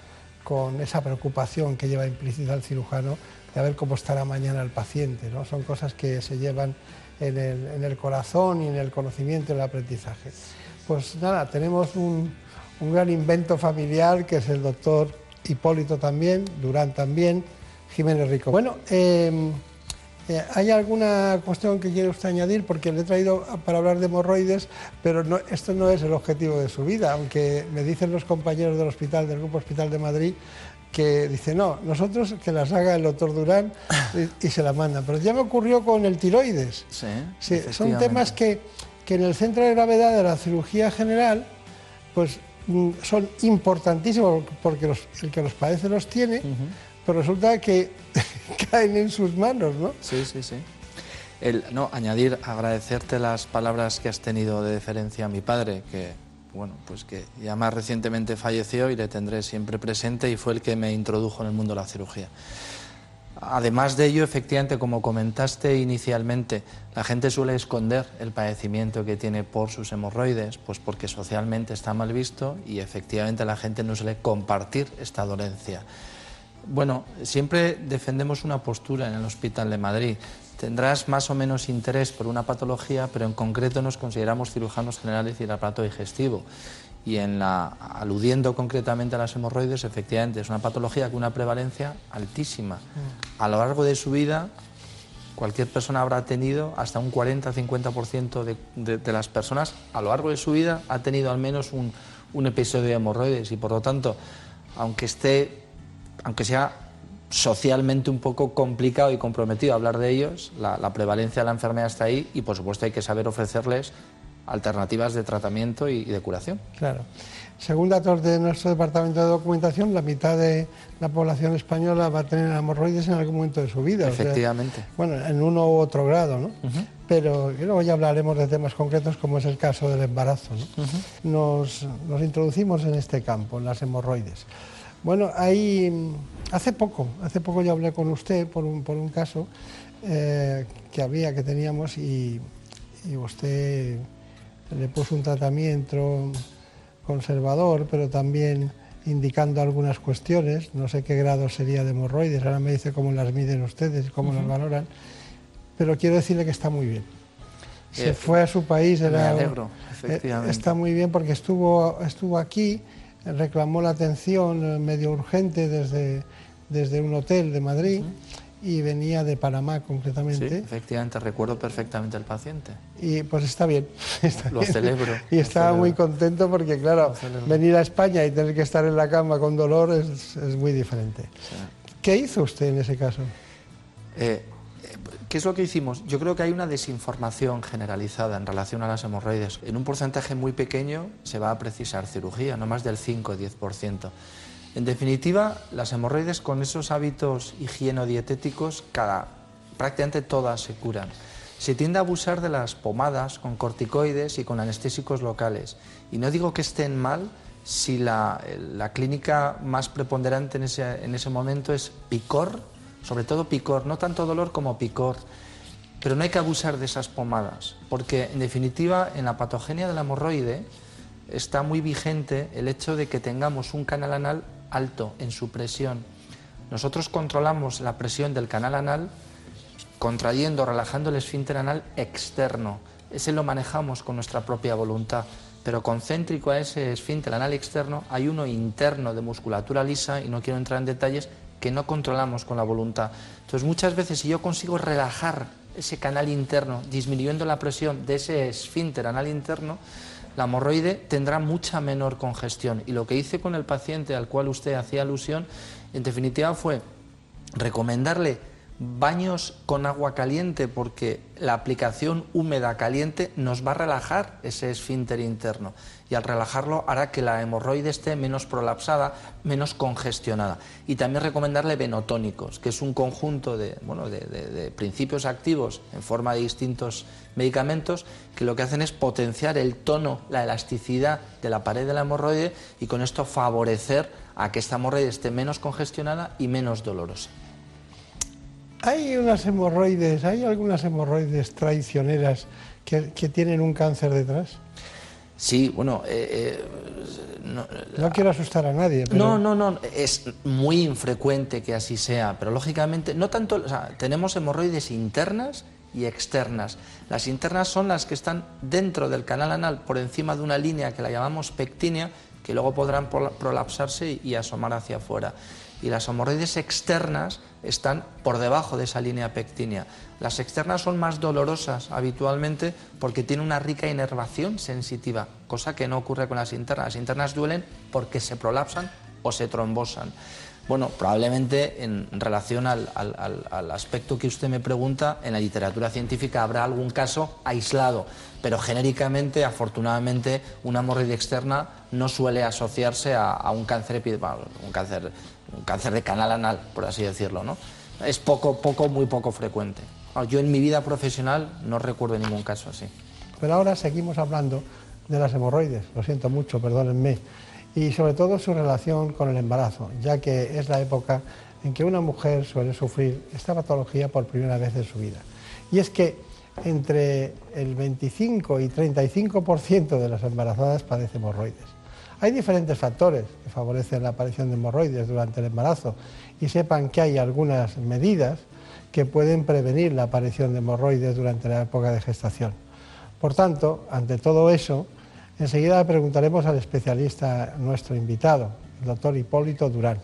con esa preocupación que lleva implícita el cirujano de ver cómo estará mañana el paciente. ¿no? Son cosas que se llevan en el, en el corazón y en el conocimiento y el aprendizaje. Pues nada, tenemos un, un gran invento familiar que es el doctor Hipólito también, Durán también, Jiménez Rico. Bueno, eh, eh, ¿Hay alguna cuestión que quiere usted añadir? Porque le he traído para hablar de hemorroides, pero no, esto no es el objetivo de su vida, aunque me dicen los compañeros del hospital, del Grupo Hospital de Madrid, que dice no, nosotros que las haga el doctor Durán y, y se la manda. Pero ya me ocurrió con el tiroides. Sí, sí son temas que, que, en el centro de gravedad de la cirugía general, pues mm, son importantísimos porque los, el que los padece los tiene. Uh -huh pero resulta que caen en sus manos, ¿no? Sí, sí, sí. El, no, añadir, agradecerte las palabras que has tenido de deferencia a mi padre, que, bueno, pues que ya más recientemente falleció y le tendré siempre presente y fue el que me introdujo en el mundo de la cirugía. Además de ello, efectivamente, como comentaste inicialmente, la gente suele esconder el padecimiento que tiene por sus hemorroides, pues porque socialmente está mal visto y efectivamente la gente no suele compartir esta dolencia. Bueno, siempre defendemos una postura en el Hospital de Madrid. Tendrás más o menos interés por una patología, pero en concreto nos consideramos cirujanos generales y el aparato digestivo. Y en la, aludiendo concretamente a las hemorroides, efectivamente es una patología con una prevalencia altísima. Mm. A lo largo de su vida, cualquier persona habrá tenido, hasta un 40-50% de, de, de, las personas, a lo largo de su vida, ha tenido al menos un, un episodio de hemorroides. Y por lo tanto, aunque esté, aunque sea socialmente un poco complicado y comprometido hablar de ellos, la, la prevalencia de la enfermedad está ahí y por supuesto hay que saber ofrecerles alternativas de tratamiento y, de curación. Claro. Según datos de nuestro departamento de documentación, la mitad de la población española va a tener hemorroides en algún momento de su vida. Efectivamente. O sea, bueno, en uno u otro grado, ¿no? Uh -huh. Pero luego ya hablaremos de temas concretos como es el caso del embarazo. ¿no? Uh -huh. nos, nos introducimos en este campo, en las hemorroides. Bueno, ahí hace poco, hace poco yo hablé con usted por un, por un caso eh, que había, que teníamos y, y usted le puso un tratamiento conservador, pero también indicando algunas cuestiones, no sé qué grado sería de hemorroides, ahora me dice cómo las miden ustedes, cómo uh -huh. las valoran, pero quiero decirle que está muy bien. Se eh, fue a su país, era, me alegro, efectivamente. está muy bien porque estuvo, estuvo aquí, reclamó la atención medio urgente desde, desde un hotel de Madrid. Uh -huh y venía de Panamá concretamente. Sí, efectivamente, recuerdo perfectamente al paciente. Y pues está bien. Está lo bien. celebro. Y estaba celebro. muy contento porque, claro, venir a España y tener que estar en la cama con dolor es, es muy diferente. Sí. ¿Qué hizo usted en ese caso? Eh, ¿Qué es lo que hicimos? Yo creo que hay una desinformación generalizada en relación a las hemorroides. En un porcentaje muy pequeño se va a precisar cirugía, no más del 5 o 10%. En definitiva, las hemorroides con esos hábitos higienodietéticos, cada, prácticamente todas se curan. Se tiende a abusar de las pomadas con corticoides y con anestésicos locales. Y no digo que estén mal si la, la clínica más preponderante en ese, en ese momento es picor, sobre todo picor, no tanto dolor como picor. Pero no hay que abusar de esas pomadas, porque en definitiva en la patogenia de la hemorroide está muy vigente el hecho de que tengamos un canal anal alto en su presión. Nosotros controlamos la presión del canal anal contrayendo, relajando el esfínter anal externo. Ese lo manejamos con nuestra propia voluntad, pero concéntrico a ese esfínter anal externo hay uno interno de musculatura lisa, y no quiero entrar en detalles, que no controlamos con la voluntad. Entonces muchas veces si yo consigo relajar ese canal interno, disminuyendo la presión de ese esfínter anal interno, la hemorroide tendrá mucha menor congestión. Y lo que hice con el paciente al cual usted hacía alusión, en definitiva, fue recomendarle baños con agua caliente porque la aplicación húmeda caliente nos va a relajar ese esfínter interno y al relajarlo hará que la hemorroide esté menos prolapsada, menos congestionada. Y también recomendarle venotónicos, que es un conjunto de, bueno, de, principios activos en forma de distintos medicamentos que lo que hacen es potenciar el tono, la elasticidad de la pared de la hemorroide y con esto favorecer a que esta hemorroide esté menos congestionada y menos dolorosa. Hay unas hemorroides, hay algunas hemorroides traicioneras que, que tienen un cáncer detrás. Sí, bueno, eh, eh, no, no, quiero asustar a nadie. Pero... No, no, no, es muy infrecuente que así sea, pero lógicamente, no tanto, o sea, tenemos hemorroides internas y externas. Las internas son las que están dentro del canal anal, por encima de una línea que la llamamos pectínea, que luego podrán prolapsarse y asomar hacia afuera. Y las hemorroides externas están por debajo de esa línea pectínea. Las externas son más dolorosas habitualmente porque tienen una rica inervación sensitiva, cosa que no ocurre con las internas. Las internas duelen porque se prolapsan o se trombosan. Bueno, probablemente en relación al, aspecto que usted me pregunta, en la literatura científica habrá algún caso aislado, pero genéricamente, afortunadamente, una hemorroide externa no suele asociarse a, a un cáncer un cáncer, un cáncer de canal anal, por así decirlo, ¿no? Es poco, poco, muy poco frecuente. Yo en mi vida profesional no recuerdo ningún caso así. Pero ahora seguimos hablando de las hemorroides, lo siento mucho, perdónenme y sobre todo su relación con el embarazo, ya que es la época en que una mujer suele sufrir esta patología por primera vez en su vida. Y es que entre el 25 y 35% de las embarazadas padecen hemorroides. Hay diferentes factores que favorecen la aparición de hemorroides durante el embarazo y sepan que hay algunas medidas que pueden prevenir la aparición de hemorroides durante la época de gestación. Por tanto, ante todo eso, Enseguida preguntaremos al especialista, nuestro invitado, el doctor Hipólito Durán.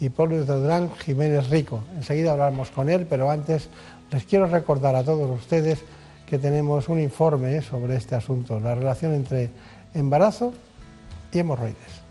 Hipólito Durán Jiménez Rico. Enseguida hablamos con él, pero antes les quiero recordar a todos ustedes que tenemos un informe sobre este asunto, la relación entre embarazo y hemorroides.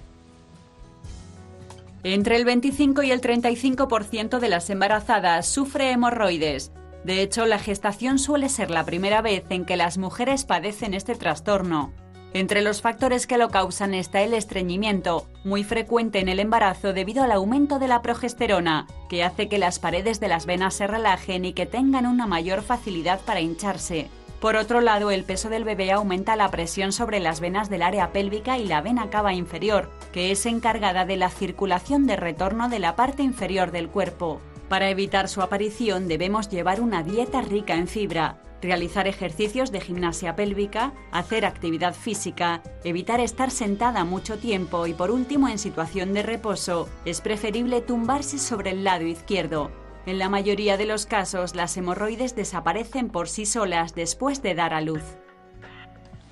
Entre el 25 y el 35% de las embarazadas sufre hemorroides. De hecho, la gestación suele ser la primera vez en que las mujeres padecen este trastorno. Entre los factores que lo causan está el estreñimiento, muy frecuente en el embarazo debido al aumento de la progesterona, que hace que las paredes de las venas se relajen y que tengan una mayor facilidad para hincharse. Por otro lado, el peso del bebé aumenta la presión sobre las venas del área pélvica y la vena cava inferior, que es encargada de la circulación de retorno de la parte inferior del cuerpo. Para evitar su aparición debemos llevar una dieta rica en fibra, realizar ejercicios de gimnasia pélvica, hacer actividad física, evitar estar sentada mucho tiempo y por último en situación de reposo es preferible tumbarse sobre el lado izquierdo. En la mayoría de los casos las hemorroides desaparecen por sí solas después de dar a luz.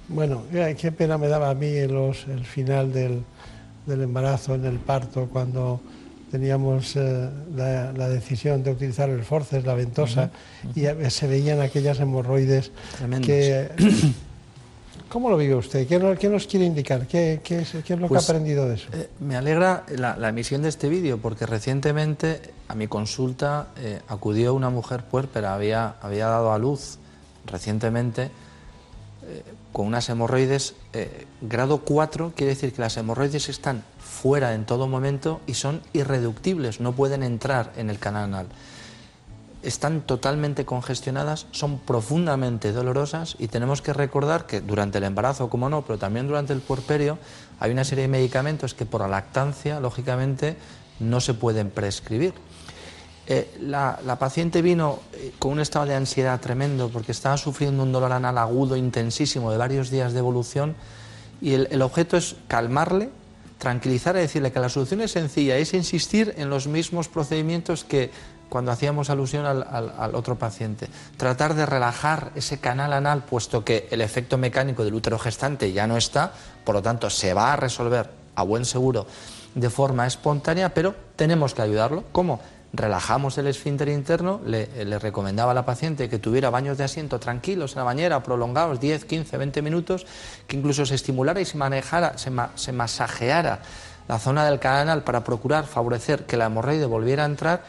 Bueno, qué pena me daba a mí el final del, del embarazo, en el parto, cuando teníamos eh, la, decisión de utilizar el forceps, la ventosa, y se veían aquellas hemorroides que... ¿Cómo lo vive usted? ¿Qué, nos quiere indicar? ¿Qué, es, lo que ha pues, aprendido de eso? Eh, me alegra la, emisión de este vídeo porque recientemente a mi consulta eh, acudió una mujer puérpera, había, había dado a luz recientemente con unas hemorroides grado 4, quiere decir que las hemorroides están fuera en todo momento y son irreductibles, no pueden entrar en el canal anal. Están totalmente congestionadas, son profundamente dolorosas y tenemos que recordar que durante el embarazo, como no, pero también durante el puerperio, hay una serie de medicamentos que por la lactancia, lógicamente, no se pueden prescribir. Eh, la, paciente vino eh, con un estado de ansiedad tremendo porque estaba sufriendo un dolor anal agudo, intensísimo, de varios días de evolución, y el objeto es calmarle, tranquilizar y decirle que la solución es sencilla, es insistir en los mismos procedimientos que cuando hacíamos alusión al, otro paciente. Tratar de relajar ese canal anal, puesto que el efecto mecánico del útero gestante ya no está, por lo tanto se va a resolver a buen seguro de forma espontánea, pero tenemos que ayudarlo. ¿Cómo? relajamos el esfínter interno, le, recomendaba a la paciente que tuviera baños de asiento tranquilos en la bañera, prolongados, 10, 15, 20 minutos, que incluso se estimulara y se manejara, se, masajeara la zona del canal para procurar favorecer que la hemorroide volviera a entrar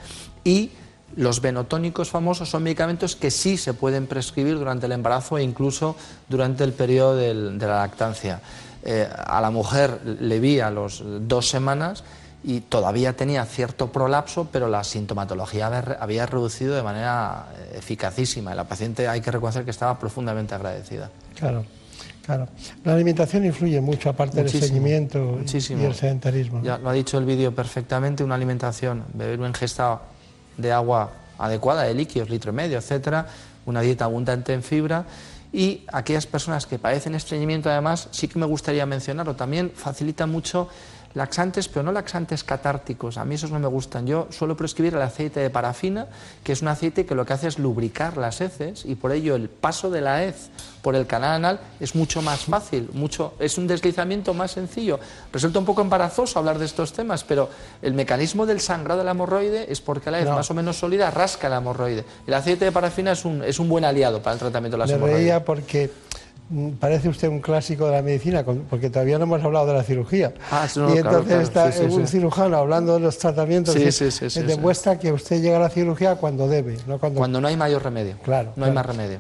y los venotónicos famosos son medicamentos que sí se pueden prescribir durante el embarazo e incluso durante el periodo de la lactancia. Eh, a la mujer le vi a los dos semanas y todavía tenía cierto prolapso, pero la sintomatología había reducido de manera eh, eficacísima. Y la paciente hay que reconocer que estaba profundamente agradecida. Claro, claro. La alimentación influye mucho, aparte del seguimiento y el sedentarismo. Ya lo ha dicho el vídeo perfectamente, una alimentación, beber una ingesta de agua adecuada, de líquidos, litro y medio, etcétera, una dieta abundante en fibra. Y aquellas personas que padecen estreñimiento, además, sí que me gustaría mencionarlo, también facilita mucho laxantes, pero no laxantes catárticos. A mí esos no me gustan. Yo suelo prescribir el aceite de parafina, que es un aceite que lo que hace es lubricar las heces y por ello el paso de la hez por el canal anal es mucho más fácil, mucho, es un deslizamiento más sencillo. Resulta un poco embarazoso hablar de estos temas, pero el mecanismo del sangrado de la hemorroide es porque la hez más o menos sólida rasca la hemorroide. El aceite de parafina es un, es un buen aliado para el tratamiento de las hemorroides. porque parece usted un clásico de la medicina, porque todavía no hemos hablado de la cirugía. Ah, y entonces está un cirujano hablando de los tratamientos y demuestra que usted llega a la cirugía cuando debe, no cuando... Cuando no hay mayor remedio. Claro. No hay más remedio.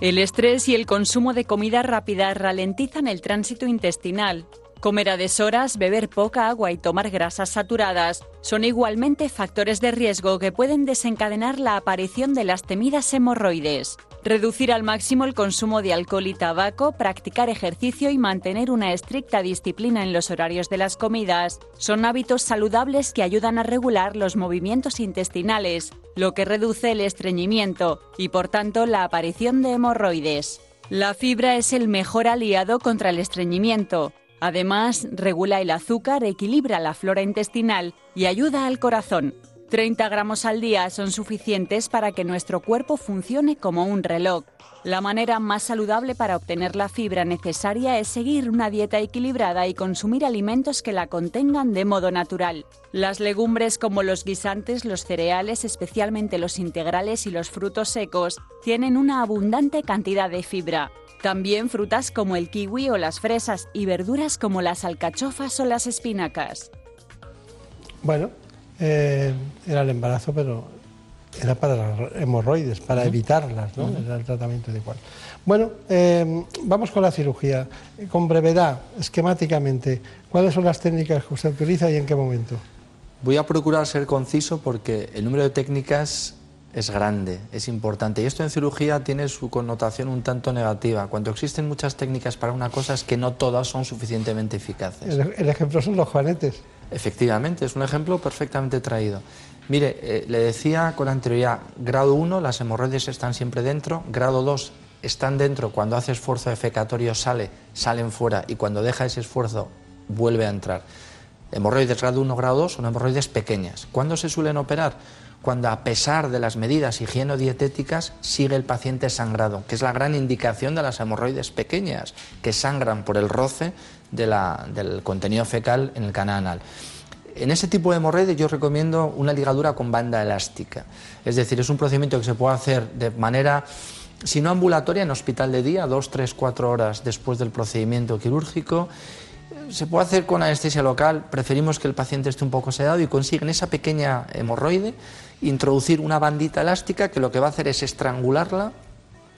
El estrés y el consumo de comida rápida ralentizan el tránsito intestinal. Comer a deshoras, beber poca agua y tomar grasas saturadas son igualmente factores de riesgo que pueden desencadenar la aparición de las temidas hemorroides. Reducir al máximo el consumo de alcohol y tabaco, practicar ejercicio y mantener una estricta disciplina en los horarios de las comidas son hábitos saludables que ayudan a regular los movimientos intestinales, lo que reduce el estreñimiento y por tanto la aparición de hemorroides. La fibra es el mejor aliado contra el estreñimiento. Además, regula el azúcar, equilibra la flora intestinal y ayuda al corazón. 30 gramos al día son suficientes para que nuestro cuerpo funcione como un reloj. La manera más saludable para obtener la fibra necesaria es seguir una dieta equilibrada y consumir alimentos que la contengan de modo natural. Las legumbres como los guisantes, los cereales, especialmente los integrales y los frutos secos, tienen una abundante cantidad de fibra. También frutas como el kiwi o las fresas y verduras como las alcachofas o las espinacas. Bueno, eh, era el embarazo, pero era para las hemorroides, para evitarlas, ¿no? Era el tratamiento adecuado. Bueno, eh, vamos con la cirugía. Con brevedad, esquemáticamente, ¿cuáles son las técnicas que usted utiliza y en qué momento? Voy a procurar ser conciso porque el número de técnicas es grande, es importante. Y esto en cirugía tiene su connotación un tanto negativa. Cuando existen muchas técnicas para una cosa es que no todas son suficientemente eficaces. El, el ejemplo son los juanetes. Efectivamente, es un ejemplo perfectamente traído. Mire, eh, le decía con anterioridad, grado 1, las hemorroides están siempre dentro, grado 2, están dentro, cuando hace esfuerzo defecatorio sale, salen fuera y cuando deja ese esfuerzo vuelve a entrar. Hemorroides grado 1, grado 2 son hemorroides pequeñas. ¿Cuándo se suelen operar? Cuando a pesar de las medidas higienodietéticas sigue el paciente sangrado, que es la gran indicación de las hemorroides pequeñas, que sangran por el roce del contenido fecal en el canal anal. En ese tipo de hemorroides yo recomiendo una ligadura con banda elástica. Es decir, es un procedimiento que se puede hacer de manera, si no ambulatoria, en hospital de día, dos, tres, cuatro horas después del procedimiento quirúrgico. Se puede hacer con anestesia local, preferimos que el paciente esté un poco sedado y consiguen esa pequeña hemorroide introducir una bandita elástica que lo que va a hacer es estrangularla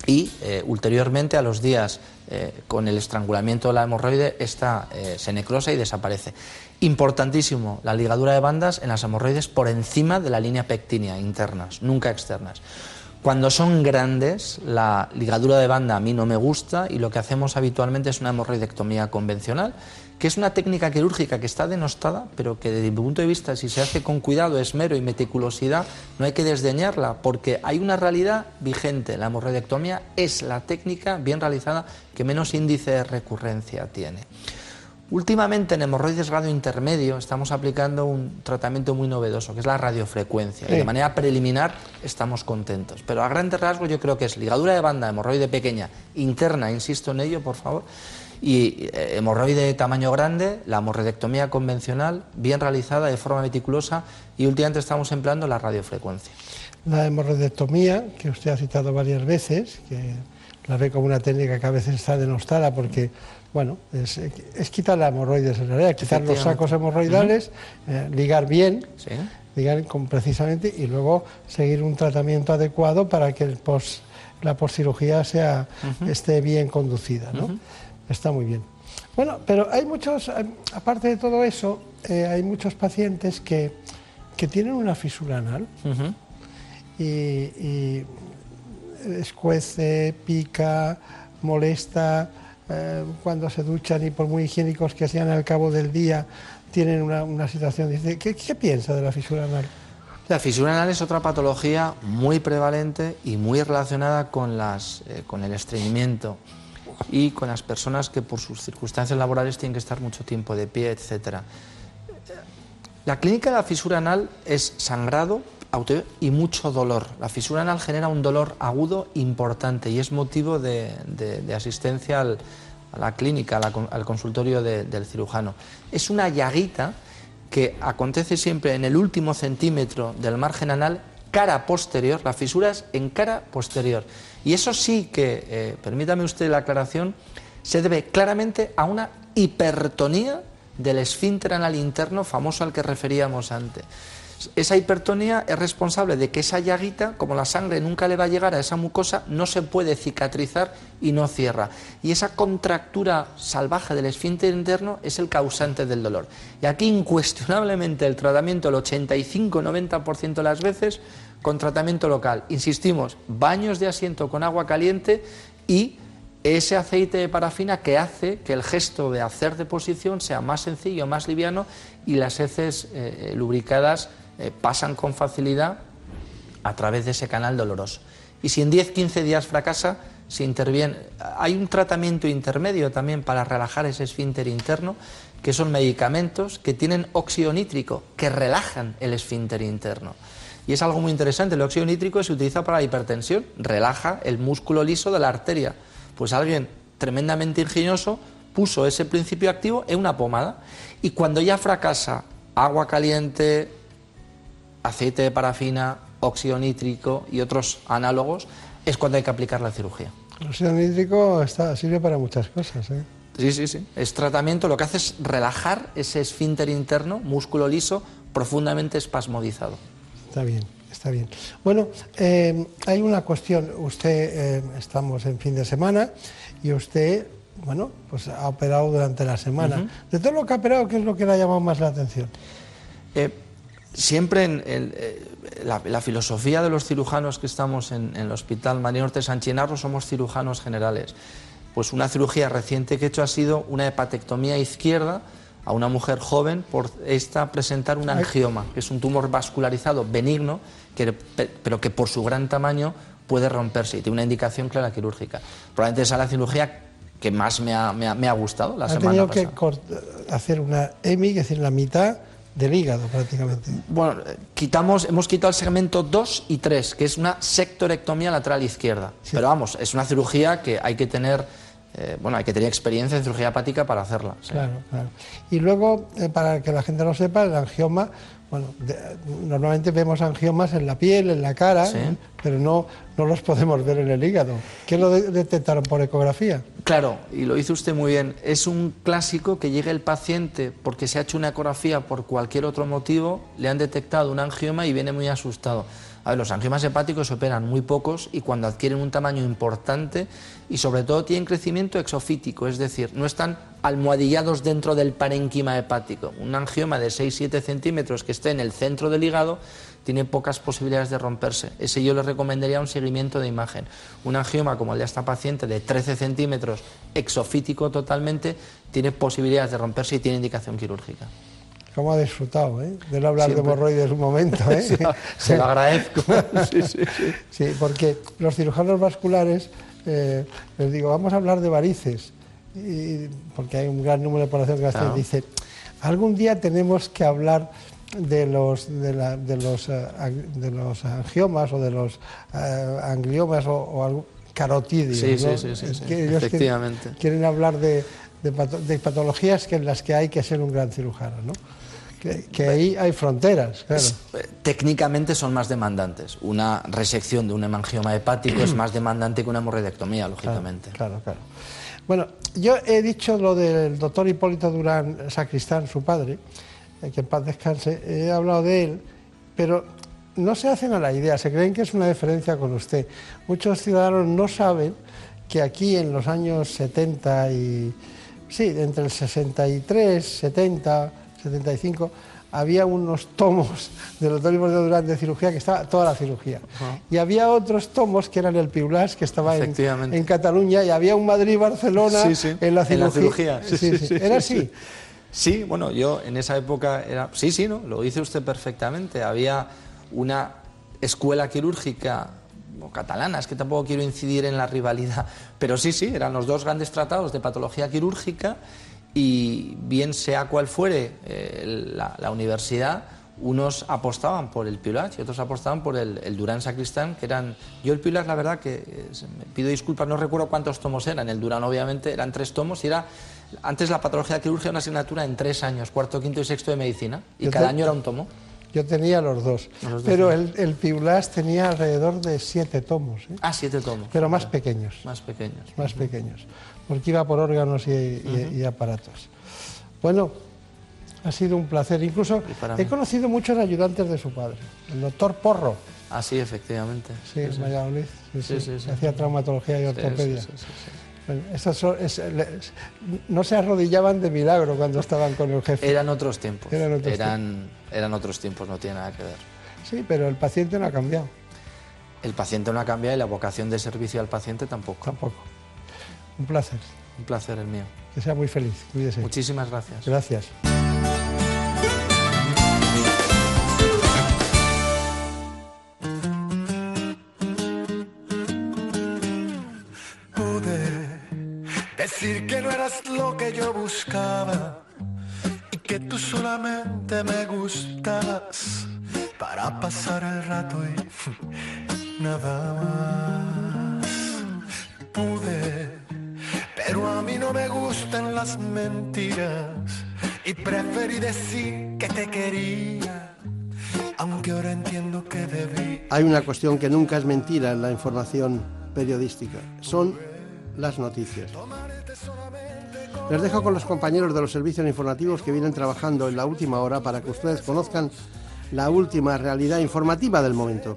y eh, ulteriormente a los días eh, con el estrangulamiento de la hemorroide esta eh, se necrosa y desaparece. Importantísimo la ligadura de bandas en las hemorroides por encima de la línea pectínea internas, nunca externas. Cuando son grandes, la ligadura de banda a mí no me gusta y lo que hacemos habitualmente es una hemorroidectomía convencional, que es una técnica quirúrgica que está denostada, pero que desde mi punto de vista, si se hace con cuidado, esmero y meticulosidad, no hay que desdeñarla, porque hay una realidad vigente. La hemorroidectomía es la técnica bien realizada que menos índice de recurrencia tiene. Últimamente en hemorroides grado intermedio estamos aplicando un tratamiento muy novedoso, que es la radiofrecuencia. Y de manera preliminar estamos contentos. Pero a grandes rasgos yo creo que es ligadura de banda, hemorroide pequeña, interna, insisto en ello, por favor, y eh, hemorroide de tamaño grande, la hemorroidectomía convencional, bien realizada, de forma meticulosa, y últimamente estamos empleando la radiofrecuencia. La hemorroidectomía, que usted ha citado varias veces, que la ve como una técnica que a veces está denostada porque, bueno, es, es quitar la hemorroides en realidad, quitar los sacos hemorroidales, eh, ligar bien, Sí. ligar con, precisamente, y luego seguir un tratamiento adecuado para que el pos- la postcirugía sea, esté bien conducida, ¿no? Está muy bien. Bueno, pero hay muchos, eh, aparte de todo eso, eh, hay muchos pacientes que, que tienen una fisura anal y, y escuece, pica, molesta, eh, cuando se duchan y por muy higiénicos que sean al cabo del día, tienen una, una situación. Dice, ¿qué, qué piensa de la fisura anal? La fisura anal es otra patología muy prevalente y muy relacionada con, las, eh, con el estreñimiento y con las personas que por sus circunstancias laborales tienen que estar mucho tiempo de pie, etc. La clínica de la fisura anal es sangrado y mucho dolor. La fisura anal genera un dolor agudo importante y es motivo de, asistencia a la clínica, al consultorio de- del cirujano. Es una llaguita que acontece siempre en el último centímetro del margen anal, cara posterior, la fisura es en cara posterior. Y eso sí que, eh, permítame usted la aclaración, se debe claramente a una hipertonía del esfínter anal interno famoso al que referíamos antes. Esa hipertonía es responsable de que esa llaguita, como la sangre nunca le va a llegar a esa mucosa, no se puede cicatrizar y no cierra. Y esa contractura salvaje del esfínter interno es el causante del dolor. Y aquí incuestionablemente el tratamiento, el 85-90% de las veces, con tratamiento local. Insistimos, baños de asiento con agua caliente y ese aceite de parafina que hace que el gesto de hacer deposición sea más sencillo, más liviano y las heces eh, lubricadas eh, pasan con facilidad a través de ese canal doloroso. Y si en 10-15 días fracasa, se interviene. Hay un tratamiento intermedio también para relajar ese esfínter interno, que son medicamentos que tienen óxido nítrico, que relajan el esfínter interno. Y es algo muy interesante, el óxido nítrico se utiliza para la hipertensión, relaja el músculo liso de la arteria. Pues alguien tremendamente ingenioso puso ese principio activo en una pomada y cuando ya fracasa agua caliente, aceite de parafina, óxido nítrico y otros análogos, es cuando hay que aplicar la cirugía. El óxido nítrico está, sirve para muchas cosas. ¿eh? Sí, sí, sí. Es tratamiento, lo que hace es relajar ese esfínter interno, músculo liso, profundamente espasmodizado. Está bien, está bien. Bueno, eh, hay una cuestión. Usted, eh, estamos en fin de semana y usted, bueno, pues ha operado durante la semana. De todo lo que ha operado, ¿qué es lo que le ha llamado más la atención? Eh, siempre en el, eh, la, la filosofía de los cirujanos que estamos en, en el Hospital María Norte San Chinarro somos cirujanos generales. Pues una cirugía reciente que he hecho ha sido una hepatectomía izquierda a una mujer joven por esta presentar un angioma, que es un tumor vascularizado benigno, que- pe- pero que por su gran tamaño puede romperse y tiene una indicación clara quirúrgica. Probablemente esa es la cirugía que más me ha, me ha- me ha gustado la ha semana tenido pasada. que hacer una EMI, es decir, la mitad del hígado prácticamente. Bueno, quitamos, hemos quitado el segmento 2 y 3, que es una sectorectomía lateral izquierda. Pero vamos, es una cirugía que hay que tener, eh, bueno, hay que tener experiencia en cirugía hepática para hacerla. sí. Claro, claro. Y luego, eh, para que la gente lo sepa, el angioma, bueno, de- normalmente vemos angiomas en la piel, en la cara, Sí. ¿eh? pero no, no los podemos ver en el hígado. ¿Qué lo de- detectaron por ecografía? Claro, y lo hizo usted muy bien. Es un clásico que llega el paciente porque se ha hecho una ecografía por cualquier otro motivo, le han detectado un angioma y viene muy asustado. Los angiomas hepáticos operan muy pocos y cuando adquieren un tamaño importante y sobre todo tienen crecimiento exofítico, es decir, no están almohadillados dentro del parénquima hepático. Un angioma de 6-7 centímetros que esté en el centro del hígado tiene pocas posibilidades de romperse. Ese yo le recomendaría un seguimiento de imagen. Un angioma como el de esta paciente de 13 centímetros, exofítico totalmente, tiene posibilidades de romperse y tiene indicación quirúrgica. ¿Cómo ha disfrutado eh? de no hablar Siempre. de hemorroides un momento? ¿eh? Se lo- se lo agradezco. Sí, sí, sí. Sí, porque los cirujanos vasculares, eh, les digo, vamos a hablar de varices, y- porque hay un gran número de población Claro. tiene. dice, algún día tenemos que hablar de los, de, la- de los, eh, de los angiomas o de los eh, angliomas o, o algo- carotidios. Sí, sí, ¿no? sí, sí, ellos quieren- efectivamente. Quieren, hablar de, de patologías que en las que hay que ser un gran cirujano, ¿no? Que, que ahí hay fronteras, claro. Es- eh, técnicamente son más demandantes. Una resección de un hemangioma hepático es más demandante que una hemorroidectomía, lógicamente. Claro, claro. Bueno, yo he dicho lo del doctor Hipólito Durán Sacristán, su padre, eh, que en paz descanse, he hablado de él, pero no se hacen a la idea, se creen que es una diferencia con usted. Muchos ciudadanos no saben que aquí en los años 70 y... Sí, entre el 63, 70, 75, había unos tomos del doctor Hipólito Durán de cirugía que estaba toda la cirugía. Y había otros tomos que eran el Piulás, que estaba en, en Cataluña, y había un Madrid-Barcelona Sí, sí. en la cirugía. Era sí, así. sí. Sí, bueno, yo en esa época era. Sí, sí, ¿no? Lo dice usted perfectamente. Había una escuela quirúrgica o catalana, es que tampoco quiero incidir en la rivalidad, pero sí, sí, eran los dos grandes tratados de patología quirúrgica y bien sea cual fuere eh, la, la universidad, unos apostaban por el Piulat y otros apostaban por el, el Durán Sacristán, que eran... Yo el Piulat, la verdad que eh, me pido disculpas, no recuerdo cuántos tomos eran. El Durán, obviamente, eran tres tomos y era... Antes la patología quirúrgica una asignatura en tres años, cuarto, quinto y sexto de medicina, y Yo cada te- año era un tomo. Yo tenía los dos, Los pero el, el Piulás tenía alrededor de siete tomos, ¿eh? Ah, siete tomos. pero más pequeños. Más pequeños. Más pequeños, porque iba por órganos y, y- y aparatos. Bueno, ha sido un placer. Incluso he conocido muchos ayudantes de su padre, el doctor Porro. Ah, sí, efectivamente. Sí, en Valladolid. Sí, Sí, sí. Hacía traumatología y ortopedia. sí, sí, sí, sí. Bueno, estos son- es- no se arrodillaban de milagro cuando estaban con el jefe. Eran otros tiempos. Eran otros eran, eran otros tiempos, no tiene nada que ver. Sí, pero el paciente no ha cambiado. El paciente no ha cambiado y la vocación de servicio al paciente tampoco. Tampoco. Un placer. Un placer el mío. Que sea muy feliz. Cuídese. Muchísimas gracias. Gracias. Decir que no eras lo que yo buscaba y que tú solamente me gustabas para pasar el rato y nada más. Pude, pero a mí no me gustan las mentiras y preferí decir que te quería. Aunque ahora entiendo que debí. Hay una cuestión que nunca es mentira en la información periodística. Son las noticias. Les dejo con los compañeros de los servicios informativos que vienen trabajando en la última hora para que ustedes conozcan la última realidad informativa del momento.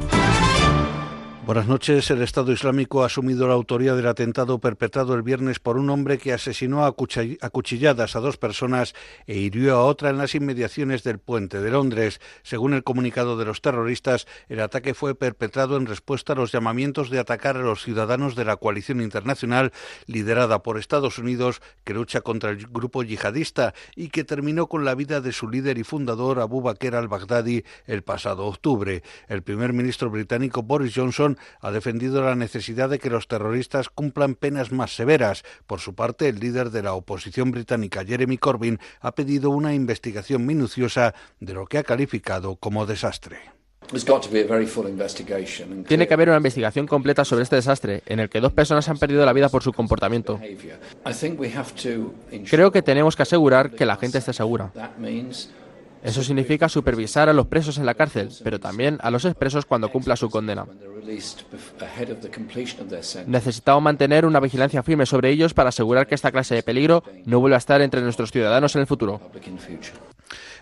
Buenas noches. El Estado Islámico ha asumido la autoría del atentado perpetrado el viernes por un hombre que asesinó a cuchilladas a dos personas e hirió a otra en las inmediaciones del puente de Londres. Según el comunicado de los terroristas, el ataque fue perpetrado en respuesta a los llamamientos de atacar a los ciudadanos de la coalición internacional liderada por Estados Unidos que lucha contra el grupo yihadista y que terminó con la vida de su líder y fundador Abu Bakr al-Baghdadi el pasado octubre. El primer ministro británico Boris Johnson ha defendido la necesidad de que los terroristas cumplan penas más severas. Por su parte, el líder de la oposición británica, Jeremy Corbyn, ha pedido una investigación minuciosa de lo que ha calificado como desastre. Tiene que haber una investigación completa sobre este desastre, en el que dos personas han perdido la vida por su comportamiento. Creo que tenemos que asegurar que la gente esté segura. Eso significa supervisar a los presos en la cárcel, pero también a los expresos cuando cumpla su condena. Necesitamos mantener una vigilancia firme sobre ellos para asegurar que esta clase de peligro no vuelva a estar entre nuestros ciudadanos en el futuro.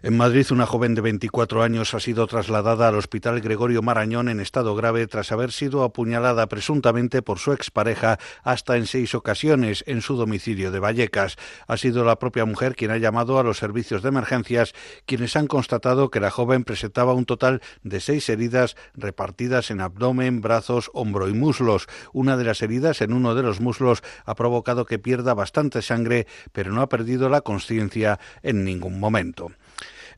En Madrid, una joven de 24 años ha sido trasladada al Hospital Gregorio Marañón en estado grave tras haber sido apuñalada presuntamente por su expareja hasta en seis ocasiones en su domicilio de Vallecas. Ha sido la propia mujer quien ha llamado a los servicios de emergencias, quienes han constatado que la joven presentaba un total de seis heridas repartidas en abdomen, brazos, hombro y muslos. Una de las heridas en uno de los muslos ha provocado que pierda bastante sangre, pero no ha perdido la conciencia en ningún momento.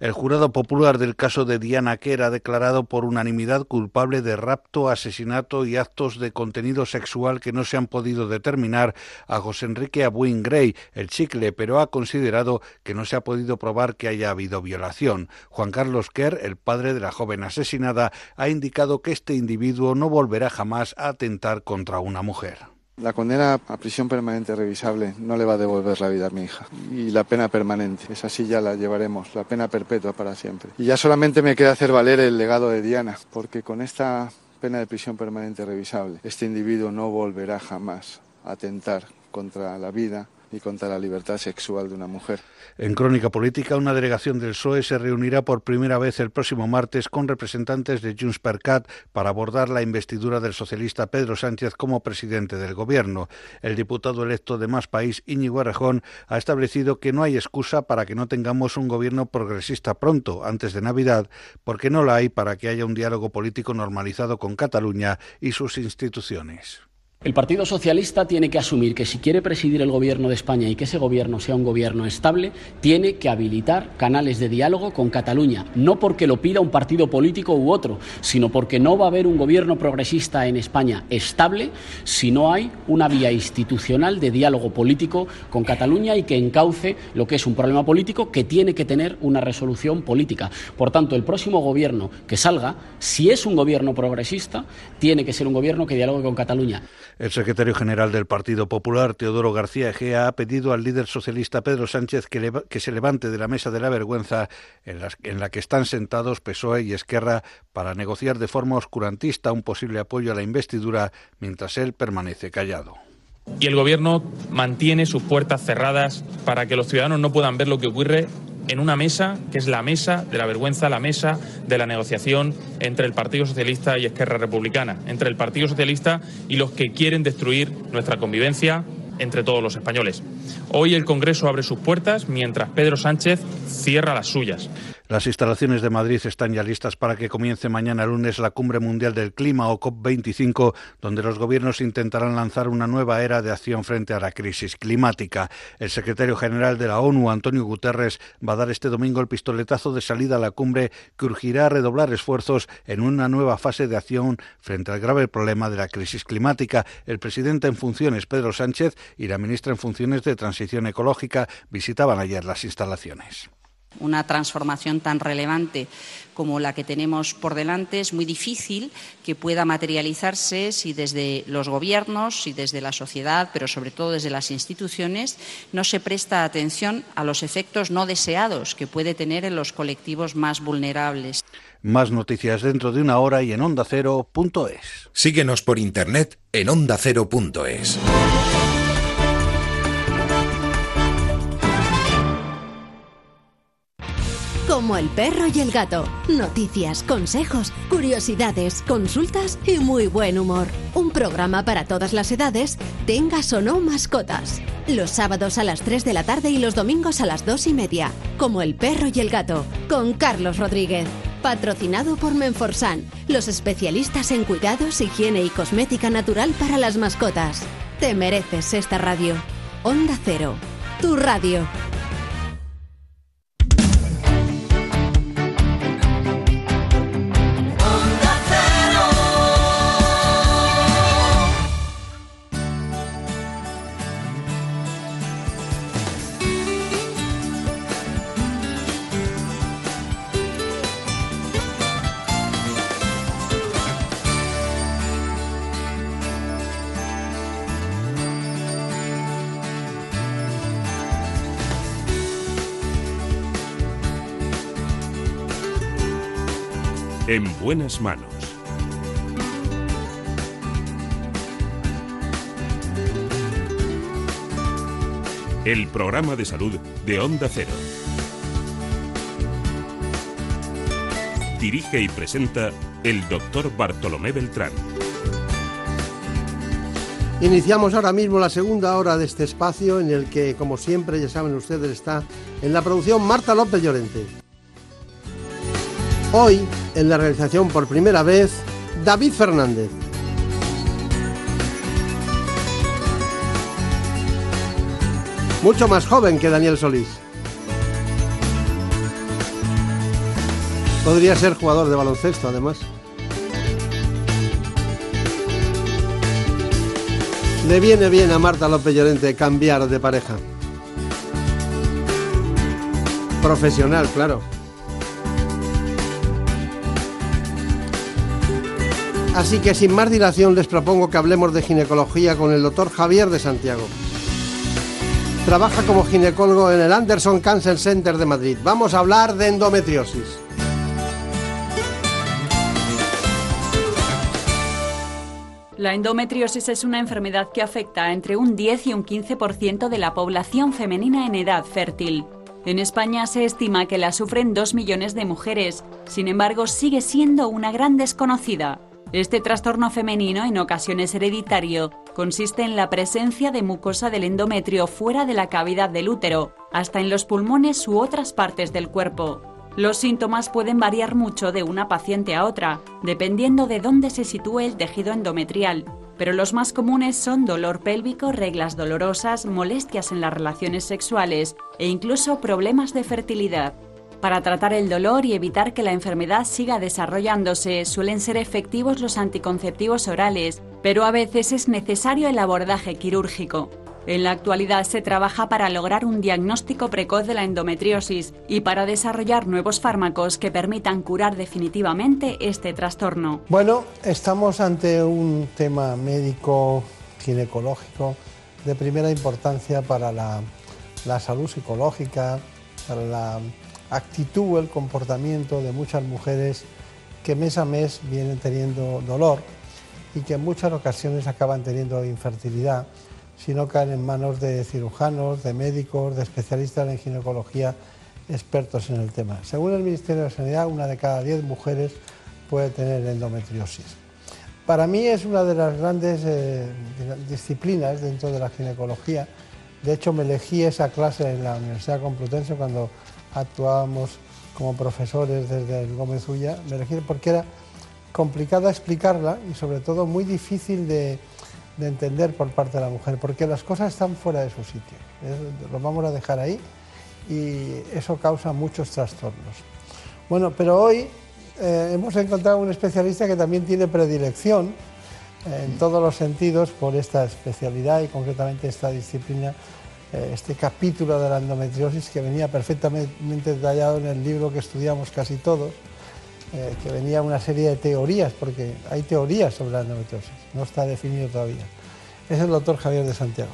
El jurado popular del caso de Diana Kerr ha declarado por unanimidad culpable de rapto, asesinato y actos de contenido sexual que no se han podido determinar a José Enrique Abuin Grey, el chicle, pero ha considerado que no se ha podido probar que haya habido violación. Juan Carlos Kerr, el padre de la joven asesinada, ha indicado que este individuo no volverá jamás a atentar contra una mujer. La condena a prisión permanente revisable no le va a devolver la vida a mi hija. Y la pena permanente, esa sí ya la llevaremos, la pena perpetua para siempre. Y ya solamente me queda hacer valer el legado de Diana, porque con esta pena de prisión permanente revisable, este individuo no volverá jamás a atentar contra la vida y contra la libertad sexual de una mujer. En Crónica Política, una delegación del PSOE se reunirá por primera vez el próximo martes con representantes de Junts per Cat para abordar la investidura del socialista Pedro Sánchez como presidente del Gobierno. El diputado electo de Más País, Íñigo Errejón, ha establecido que no hay excusa para que no tengamos un gobierno progresista pronto, antes de Navidad, porque no la hay para que haya un diálogo político normalizado con Cataluña y sus instituciones. El Partido Socialista tiene que asumir que si quiere presidir el gobierno de España y que ese gobierno sea un gobierno estable, tiene que habilitar canales de diálogo con Cataluña, no porque lo pida un partido político u otro, sino porque no va a haber un gobierno progresista en España estable si no hay una vía institucional de diálogo político con Cataluña y que encauce lo que es un problema político que tiene que tener una resolución política. Por tanto, el próximo gobierno que salga, si es un gobierno progresista, tiene que ser un gobierno que dialogue con Cataluña. El secretario general del Partido Popular, Teodoro García Egea, ha pedido al líder socialista Pedro Sánchez que, se levante de la mesa de la vergüenza en, en la que están sentados PSOE y Esquerra para negociar de forma oscurantista un posible apoyo a la investidura mientras él permanece callado. Y el Gobierno mantiene sus puertas cerradas para que los ciudadanos no puedan ver lo que ocurre en una mesa que es la mesa de la vergüenza, la mesa de la negociación entre el Partido Socialista y Esquerra Republicana, entre el Partido Socialista y los que quieren destruir nuestra convivencia entre todos los españoles. Hoy el Congreso abre sus puertas mientras Pedro Sánchez cierra las suyas. Las instalaciones de Madrid están ya listas para que comience mañana lunes la Cumbre Mundial del Clima o COP25, donde los gobiernos intentarán lanzar una nueva era de acción frente a la crisis climática. El secretario general de la ONU, Antonio Guterres, va a dar este domingo el pistoletazo de salida a la cumbre que urgirá a redoblar esfuerzos en una nueva fase de acción frente al grave problema de la crisis climática. El presidente en funciones, Pedro Sánchez, y la ministra en funciones de Transición Ecológica visitaban ayer las instalaciones. Una transformación tan relevante como la que tenemos por delante es muy difícil que pueda materializarse si desde los gobiernos, si desde la sociedad, pero sobre todo desde las instituciones, no se presta atención a los efectos no deseados que puede tener en los colectivos más vulnerables. Más noticias dentro de una hora y en ondacero.es. Síguenos por internet en ondacero.es. Como el perro y el gato. Noticias, consejos, curiosidades, consultas y muy buen humor. Un programa para todas las edades, tengas o no mascotas. Los sábados a las 3 de la tarde y los domingos a las 2 y media. Como el perro y el gato. Con Carlos Rodríguez. Patrocinado por Menforsan, los especialistas en cuidados, higiene y cosmética natural para las mascotas. Te mereces esta radio. Onda Cero. Tu radio. En buenas manos. El programa de salud de Onda Cero. Dirige y presenta el doctor Bartolomé Beltrán. Iniciamos ahora mismo la segunda hora de este espacio en el que, como siempre, ya saben ustedes, está en la producción Marta López Llorente. Hoy, en la realización por primera vez, David Fernández. Mucho más joven que Daniel Solís. Podría ser jugador de baloncesto, además. Le viene bien a Marta López Llorente cambiar de pareja. Profesional, claro. Así que sin más dilación les propongo que hablemos de ginecología con el doctor Javier de Santiago. Trabaja como ginecólogo en el Anderson Cancer Center de Madrid. Vamos a hablar de endometriosis. La endometriosis es una enfermedad que afecta a entre un 10 y un 15% de la población femenina en edad fértil. En España se estima que la sufren 2 millones de mujeres, sin embargo sigue siendo una gran desconocida. Este trastorno femenino, en ocasiones hereditario, consiste en la presencia de mucosa del endometrio fuera de la cavidad del útero, hasta en los pulmones u otras partes del cuerpo. Los síntomas pueden variar mucho de una paciente a otra, dependiendo de dónde se sitúe el tejido endometrial, pero los más comunes son dolor pélvico, reglas dolorosas, molestias en las relaciones sexuales e incluso problemas de fertilidad. Para tratar el dolor y evitar que la enfermedad siga desarrollándose, suelen ser efectivos los anticonceptivos orales, pero a veces es necesario el abordaje quirúrgico. En la actualidad se trabaja para lograr un diagnóstico precoz de la endometriosis y para desarrollar nuevos fármacos que permitan curar definitivamente este trastorno. Bueno, estamos ante un tema médico ginecológico de primera importancia para la, salud psicológica, para la actitud, el comportamiento de muchas mujeres que mes a mes vienen teniendo dolor y que en muchas ocasiones acaban teniendo infertilidad si no caen en manos de cirujanos, de médicos, de especialistas en ginecología expertos en el tema. Según el Ministerio de Sanidad, una de cada diez mujeres puede tener endometriosis. Para mí es una de las grandes eh, disciplinas dentro de la ginecología. De hecho, me elegí esa clase en la Universidad Complutense cuando actuábamos como profesores desde el Gómez Ulla, me elegí porque era complicada explicarla y sobre todo muy difícil de, de entender por parte de la mujer, porque las cosas están fuera de su sitio. Lo vamos a dejar ahí y eso causa muchos trastornos. Bueno, pero hoy eh, hemos encontrado un especialista que también tiene predilección eh, en todos los sentidos por esta especialidad y concretamente esta disciplina, este capítulo de la endometriosis que venía perfectamente detallado en el libro que estudiamos casi todos, eh, que venía una serie de teorías, porque hay teorías sobre la endometriosis, no está definido todavía. Es el doctor Javier de Santiago.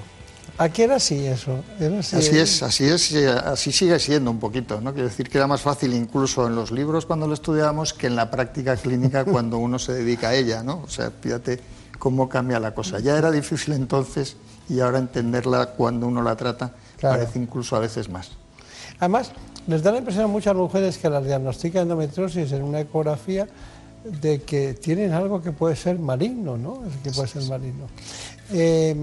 Aquí era así eso. era así, Así ¿eh? es, así es, y así sigue siendo un poquito, ¿no? Quiero decir que era más fácil incluso en los libros cuando lo estudiábamos que en la práctica clínica cuando uno se dedica a ella, ¿no? O sea, fíjate cómo cambia la cosa. Ya era difícil entonces y ahora entenderla cuando uno la trata Claro. parece incluso a veces más. Además, les da la impresión a muchas mujeres que las diagnostican endometriosis en una ecografía de que tienen algo que puede ser maligno, ¿no? Es que puede ser maligno. Eh,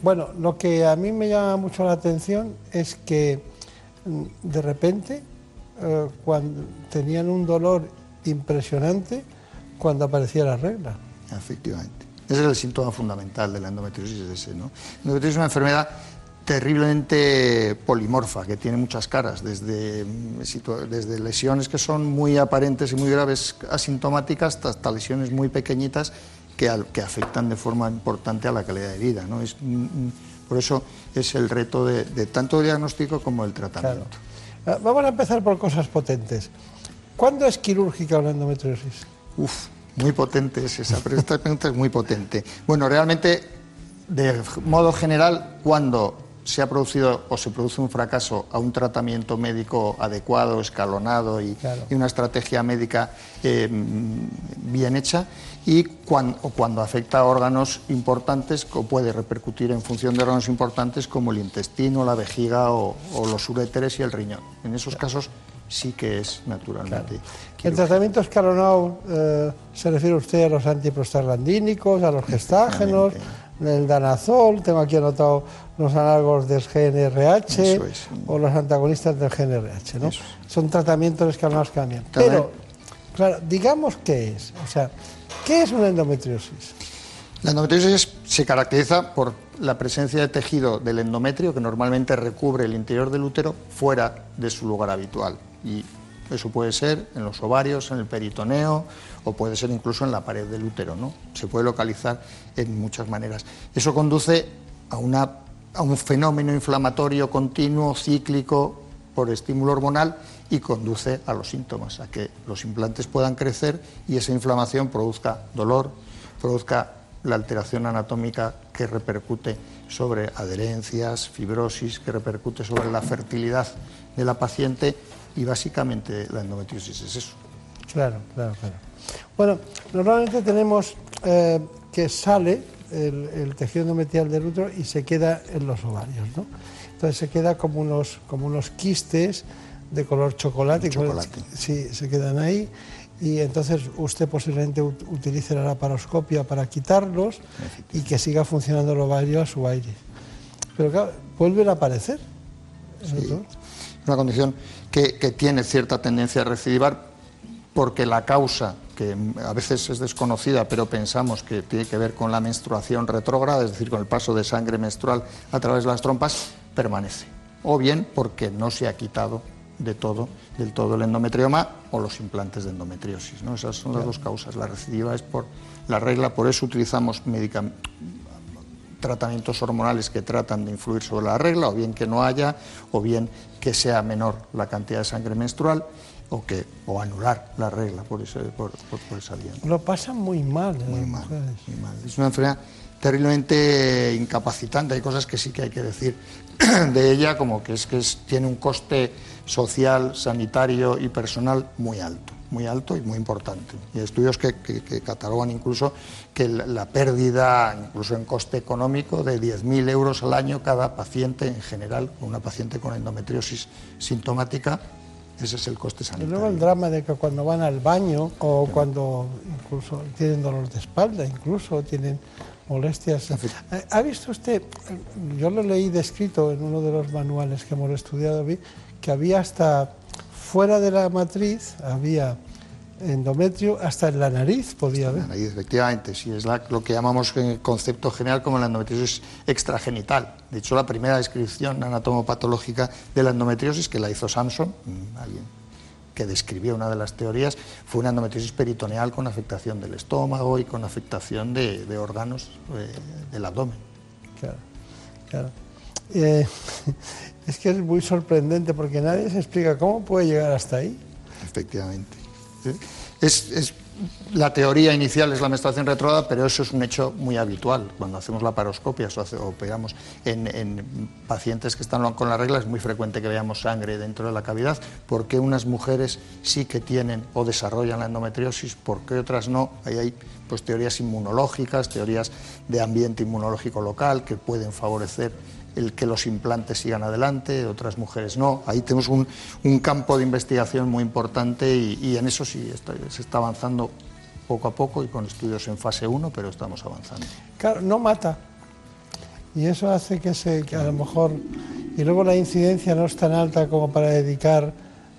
bueno, lo que a mí me llama mucho la atención es que mm, de repente, eh, cuando tenían un dolor impresionante cuando aparecía la regla. Efectivamente. Ese es el síntoma fundamental de la endometriosis, ese, ¿no? La endometriosis es una enfermedad terriblemente polimorfa, que tiene muchas caras, desde, mm, desde lesiones que son muy aparentes y muy graves asintomáticas hasta, hasta lesiones muy pequeñitas que, al- que afectan de forma importante a la calidad de vida. ¿no? Es, mm, mm, por eso es el reto de, de tanto el diagnóstico como el tratamiento. Ah, Vamos a empezar por cosas potentes. ¿Cuándo es quirúrgica una endometriosis? Uf, muy potente es esa, pero esta pregunta es muy potente. Bueno, realmente, de modo general, cuando se ha producido o se produce un fracaso a un tratamiento médico adecuado, escalonado y, Claro. y una estrategia médica eh, bien hecha, y cuan- o cuando afecta a órganos importantes, o puede repercutir en función de órganos importantes como el intestino, la vejiga o, o los uréteres y el riñón. En esos casos sí que es naturalmente. El tratamiento escalonado eh, se refiere usted a los antiprostaglandínicos, a los gestágenos, el danazol, tengo aquí anotado los análogos del GNRH es. o los antagonistas del GNRH, ¿no? Son tratamientos escalonados que cambian. Pero, claro, digamos qué es, o sea, ¿qué es una endometriosis? La endometriosis se caracteriza por la presencia de tejido del endometrio que normalmente recubre el interior del útero fuera de su lugar habitual. Y eso puede ser en los ovarios, en el peritoneo o puede ser incluso en la pared del útero. ¿no? Se puede localizar en muchas maneras. Eso conduce a, una, a un fenómeno inflamatorio continuo, cíclico, por estímulo hormonal y conduce a los síntomas, a que los implantes puedan crecer y esa inflamación produzca dolor, produzca la alteración anatómica que repercute sobre adherencias, fibrosis, que repercute sobre la fertilidad de la paciente y básicamente la endometriosis es eso. Claro, claro, claro. Bueno, normalmente tenemos eh, que sale el, el tejido endometrial del útero y se queda en los ovarios, ¿no? Entonces se queda como unos, como unos quistes de color chocolate. Chocolate. Sí, se quedan ahí. Y entonces usted posiblemente ut- utilice la laparoscopia para quitarlos y que siga funcionando el ovario a su aire. Pero claro, vuelven a aparecer. Sí. doctor. Una condición que, que tiene cierta tendencia a recidivar porque la causa, que a veces es desconocida, pero pensamos que tiene que ver con la menstruación retrógrada, es decir, con el paso de sangre menstrual a través de las trompas, permanece. O bien porque no se ha quitado de todo, del todo el endometrioma o los implantes de endometriosis. ¿no? Esas son las dos causas. La recidiva es por la regla, por eso utilizamos medicamentos tratamientos hormonales que tratan de influir sobre la regla, o bien que no haya, o bien que sea menor la cantidad de sangre menstrual, o, que, o anular la regla por, ese, por, por- por esa vía. Lo pasan muy mal. ¿eh? Muy mal, Es una enfermedad terriblemente incapacitante. Hay cosas que sí que hay que decir de ella, como que es que es- tiene un coste social, sanitario y personal muy alto, muy alto y muy importante. Y hay estudios que, que- que catalogan incluso que la, pérdida, incluso en coste económico, de 10.000 euros al año cada paciente en general, una paciente con endometriosis sintomática, ese es el coste Y sanitario. luego el drama de que cuando van al baño o cuando incluso tienen dolor de espalda, incluso tienen molestias. Eh, ¿Ha visto usted? Yo lo leí descrito en uno de los manuales que hemos estudiado, que había hasta fuera de la matriz había endometrio, hasta en la nariz podía haber. La nariz, efectivamente, sí, es la- lo que llamamos en el concepto general como la endometriosis extragenital. De hecho, la primera descripción anatomopatológica de la endometriosis, que la hizo Samson, mm, alguien que describió una de las teorías, fue una endometriosis peritoneal con afectación del estómago y con afectación de, de órganos eh, del abdomen. Claro, claro. Eh, es que es muy sorprendente porque nadie se explica cómo puede llegar hasta ahí. Efectivamente. Es, la teoría inicial es la menstruación retrógrada, pero eso es un hecho muy habitual. Cuando hacemos la paroscopia o operamos en, en pacientes que están con la regla, es muy frecuente que veamos sangre dentro de la cavidad. ¿Por qué unas mujeres sí que tienen o desarrollan la endometriosis? ¿Por qué otras no? Ahí hay pues, teorías inmunológicas, teorías de ambiente inmunológico local que pueden favorecer el que los implantes sigan adelante, otras mujeres no. Ahí tenemos un, un campo de investigación muy importante y, y en eso sí está- se está avanzando poco a poco y con estudios en fase 1, pero estamos avanzando. Claro, no mata. Y eso hace que, se, que a lo mejor... Y luego la incidencia no es tan alta como para dedicar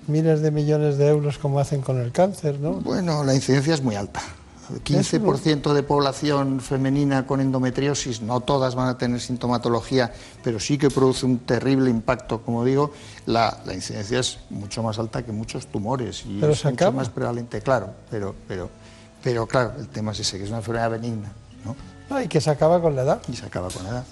miles de millones de euros como hacen con el cáncer, ¿no? Bueno, la incidencia es muy alta. 15% de población femenina con endometriosis, no todas van a tener sintomatología, pero sí que produce un terrible impacto, como digo, la, la incidencia es mucho más alta que muchos tumores y Pero es mucho más prevalente, claro, pero, pero, pero claro, el tema es ese, que es una enfermedad benigna, ¿no? No, y que se acaba con la edad. Y se acaba con la edad.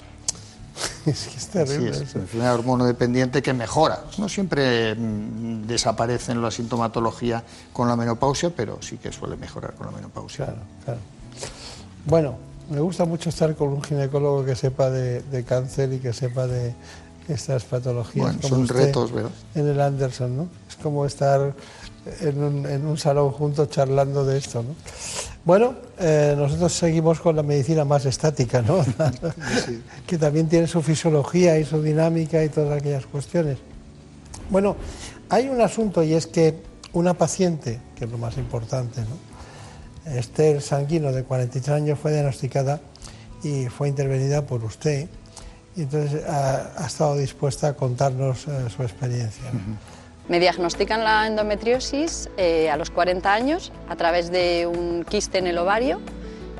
es que es terrible. es, eso. una hormonodependiente que mejora. No siempre mm, desaparece en la sintomatología con la menopausia, pero sí que suele mejorar con la menopausia. Claro, claro. Bueno, me gusta mucho estar con un ginecólogo que sepa de, de cáncer y que sepa de estas patologías. Bueno, como son usted retos, ¿verdad? En el Anderson, ¿no? Es como estar en un, en un salón juntos charlando de esto, ¿no? Bueno, eh, nosotros seguimos con la medicina más estática, ¿no? que también tiene su fisiología y su dinámica y todas aquellas cuestiones. Bueno, hay un asunto y es que una paciente, que es lo más importante, ¿no? Esther Sanguino, de 43 años, fue diagnosticada y fue intervenida por usted. Y entonces ha, ha estado dispuesta a contarnos eh, su experiencia. Me diagnostican la endometriosis eh, a los 40 años a través de un quiste en el ovario,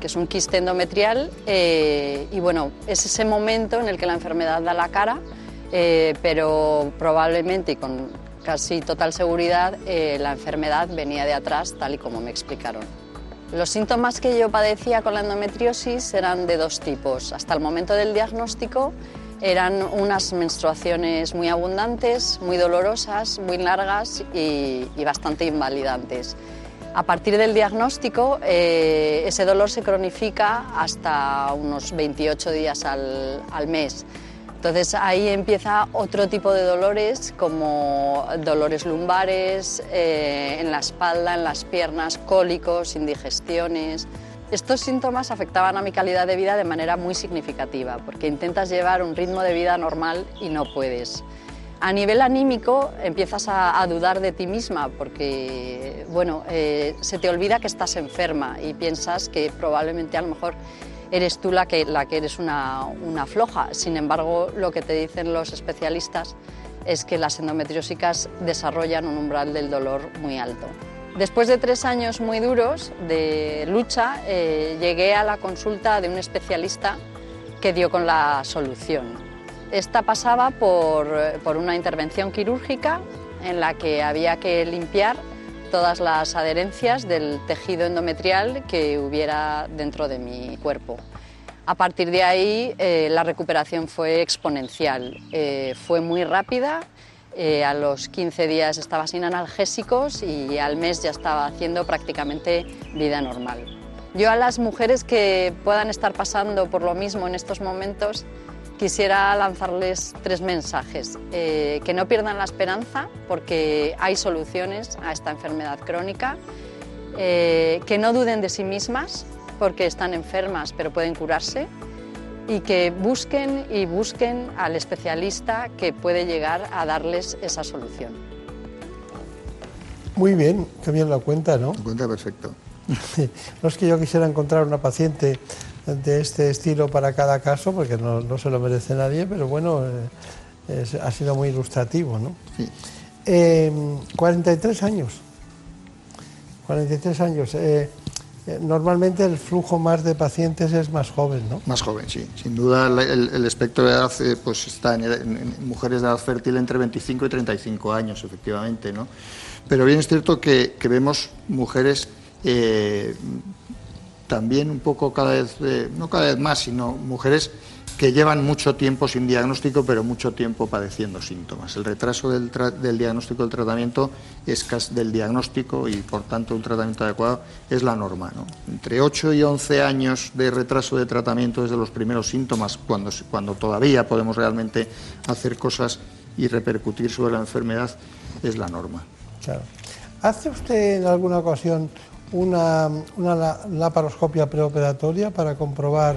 que es un quiste endometrial, eh, y bueno, es ese momento en el que la enfermedad da la cara, eh, pero probablemente y con casi total seguridad eh, la enfermedad venía de atrás, tal y como me explicaron. Los síntomas que yo padecía con la endometriosis eran de dos tipos. Hasta el momento del diagnóstico eran unas menstruaciones muy abundantes, muy dolorosas, muy largas y, bastante invalidantes. A partir del diagnóstico, eh, ese dolor se cronifica hasta unos 28 días al, al mes. Entonces ahí empieza otro tipo de dolores como dolores lumbares, eh, en la espalda, en las piernas, cólicos, indigestiones. Estos síntomas afectaban a mi calidad de vida de manera muy significativa porque intentas llevar un ritmo de vida normal y no puedes. A nivel anímico empiezas a, dudar de ti misma porque bueno, eh, se te olvida que estás enferma y piensas que probablemente a lo mejor eres tú la que, la que eres una, una floja. Sin embargo, lo que te dicen los especialistas es que las endometriósicas desarrollan un umbral del dolor muy alto. Después de tres años muy duros de lucha, eh, llegué a la consulta de un especialista que dio con la solución. Esta pasaba por, por una intervención quirúrgica en la que había que limpiar todas las adherencias del tejido endometrial que hubiera dentro de mi cuerpo. A partir de ahí eh, la recuperación fue exponencial, eh, fue muy rápida, eh, a los 15 días estaba sin analgésicos y al mes ya estaba haciendo prácticamente vida normal. Yo a las mujeres que puedan estar pasando por lo mismo en estos momentos quisiera lanzarles tres mensajes. Eh, que no pierdan la esperanza porque hay soluciones a esta enfermedad crónica. Eh, que no duden de sí mismas porque están enfermas pero pueden curarse. Y que busquen y busquen al especialista que puede llegar a darles esa solución. Muy bien, qué bien lo cuenta, ¿no? Lo cuenta perfecto. No es que yo quisiera encontrar una paciente de este estilo para cada caso, porque no, no se lo merece nadie, pero bueno, eh, es- ha sido muy ilustrativo, ¿no? 43 años. 43 años. Eh, eh, normalmente el flujo más de pacientes es más joven, ¿no? Más joven, sí. Sin duda el, espectro de edad eh, pues está en, mujeres de edad fértil entre 25 y 35 años, efectivamente, ¿no? Pero bien es cierto que, vemos mujeres también un poco cada vez, no cada vez más, sino mujeres que llevan mucho tiempo sin diagnóstico, pero mucho tiempo padeciendo síntomas. El retraso del, diagnóstico del tratamiento es del diagnóstico y, por tanto, un tratamiento adecuado es la norma. Entre 8 y 11 años de retraso de tratamiento desde los primeros síntomas, cuando, cuando todavía podemos realmente hacer cosas y repercutir sobre la enfermedad, es la norma. Claro. ¿Hace usted en alguna ocasión una, laparoscopia preoperatoria para comprobar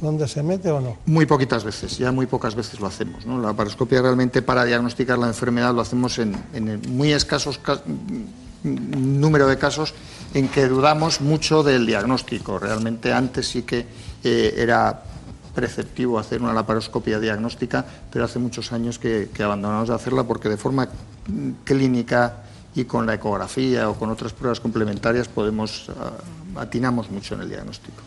dónde se mete o no? Muy poquitas veces, ya muy pocas veces lo hacemos. La laparoscopia realmente para diagnosticar la enfermedad lo hacemos en, muy escasos número de casos en que dudamos mucho del diagnóstico. Realmente antes sí que eh, era preceptivo hacer una laparoscopia diagnóstica, pero hace muchos años que, abandonamos de hacerla porque de forma clínica y con la ecografía o con otras pruebas complementarias podemos ah, atinamos mucho en el diagnóstico.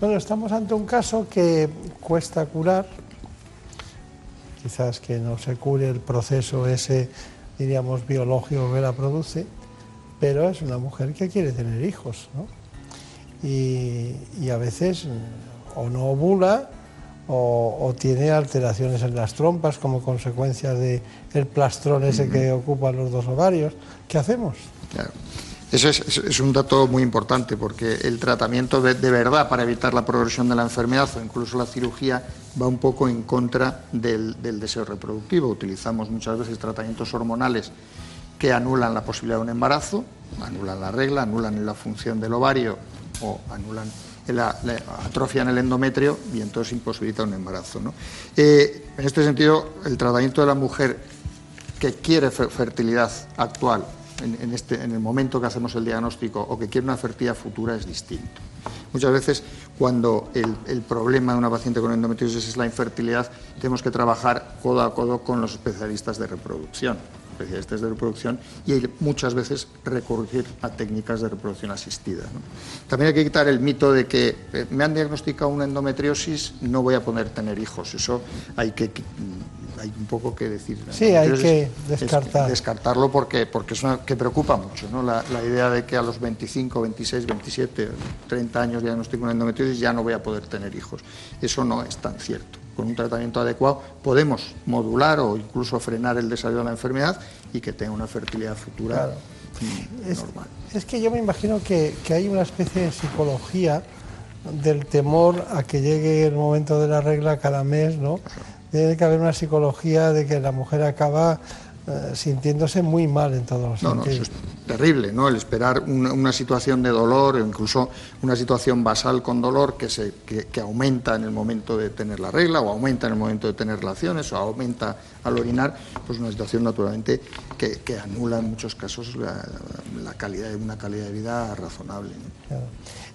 Bueno, estamos ante un caso que cuesta curar, quizás que no se cure el proceso ese, diríamos, biológico que la produce, pero es una mujer que quiere tener hijos, ¿no? Y, a veces o no ovula o, tiene alteraciones en las trompas como consecuencia del el plastrón ese que ocupa los dos ovarios. ¿Qué hacemos? Claro. Eso es, un dato muy importante porque el tratamiento de, verdad para evitar la progresión de la enfermedad o incluso la cirugía va un poco en contra del, deseo reproductivo. Utilizamos muchas veces tratamientos hormonales que anulan la posibilidad de un embarazo, anulan la regla, anulan la función del ovario o anulan la, atrofia en el endometrio y entonces imposibilita un embarazo. Eh, en este sentido, el tratamiento de la mujer que quiere fertilidad actual en, este, en el momento que hacemos el diagnóstico o que quiere una fertilidad futura es distinto. Muchas veces cuando el, problema de una paciente con endometriosis es la infertilidad, tenemos que trabajar codo a codo con los especialistas de reproducción, especialistas de reproducción, y muchas veces recurrir a técnicas de reproducción asistida. También hay que quitar el mito de que eh, me han diagnosticado una endometriosis, no voy a poder tener hijos. Eso hay que hay un poco que decir. Sí, hay que descartar. descartarlo porque, porque es una que preocupa mucho, ¿no? La, idea de que a los 25, 26, 27, 30 años diagnostico una endometriosis ya no voy a poder tener hijos. Eso no es tan cierto. Con un tratamiento adecuado podemos modular o incluso frenar el desarrollo de la enfermedad y que tenga una fertilidad futura normal. Es que yo me imagino que, que hay una especie de psicología del temor a que llegue el momento de la regla cada mes, ¿no? Tiene que haber una psicología de que la mujer acaba eh, sintiéndose muy mal en todos los no, No, eso es terrible, ¿no? El esperar una, situación de dolor, o incluso una situación basal con dolor que, se, que, aumenta en el momento de tener la regla, o aumenta en el momento de tener relaciones, o aumenta al orinar, pues una situación naturalmente que, anula en muchos casos la, calidad, una calidad de vida razonable.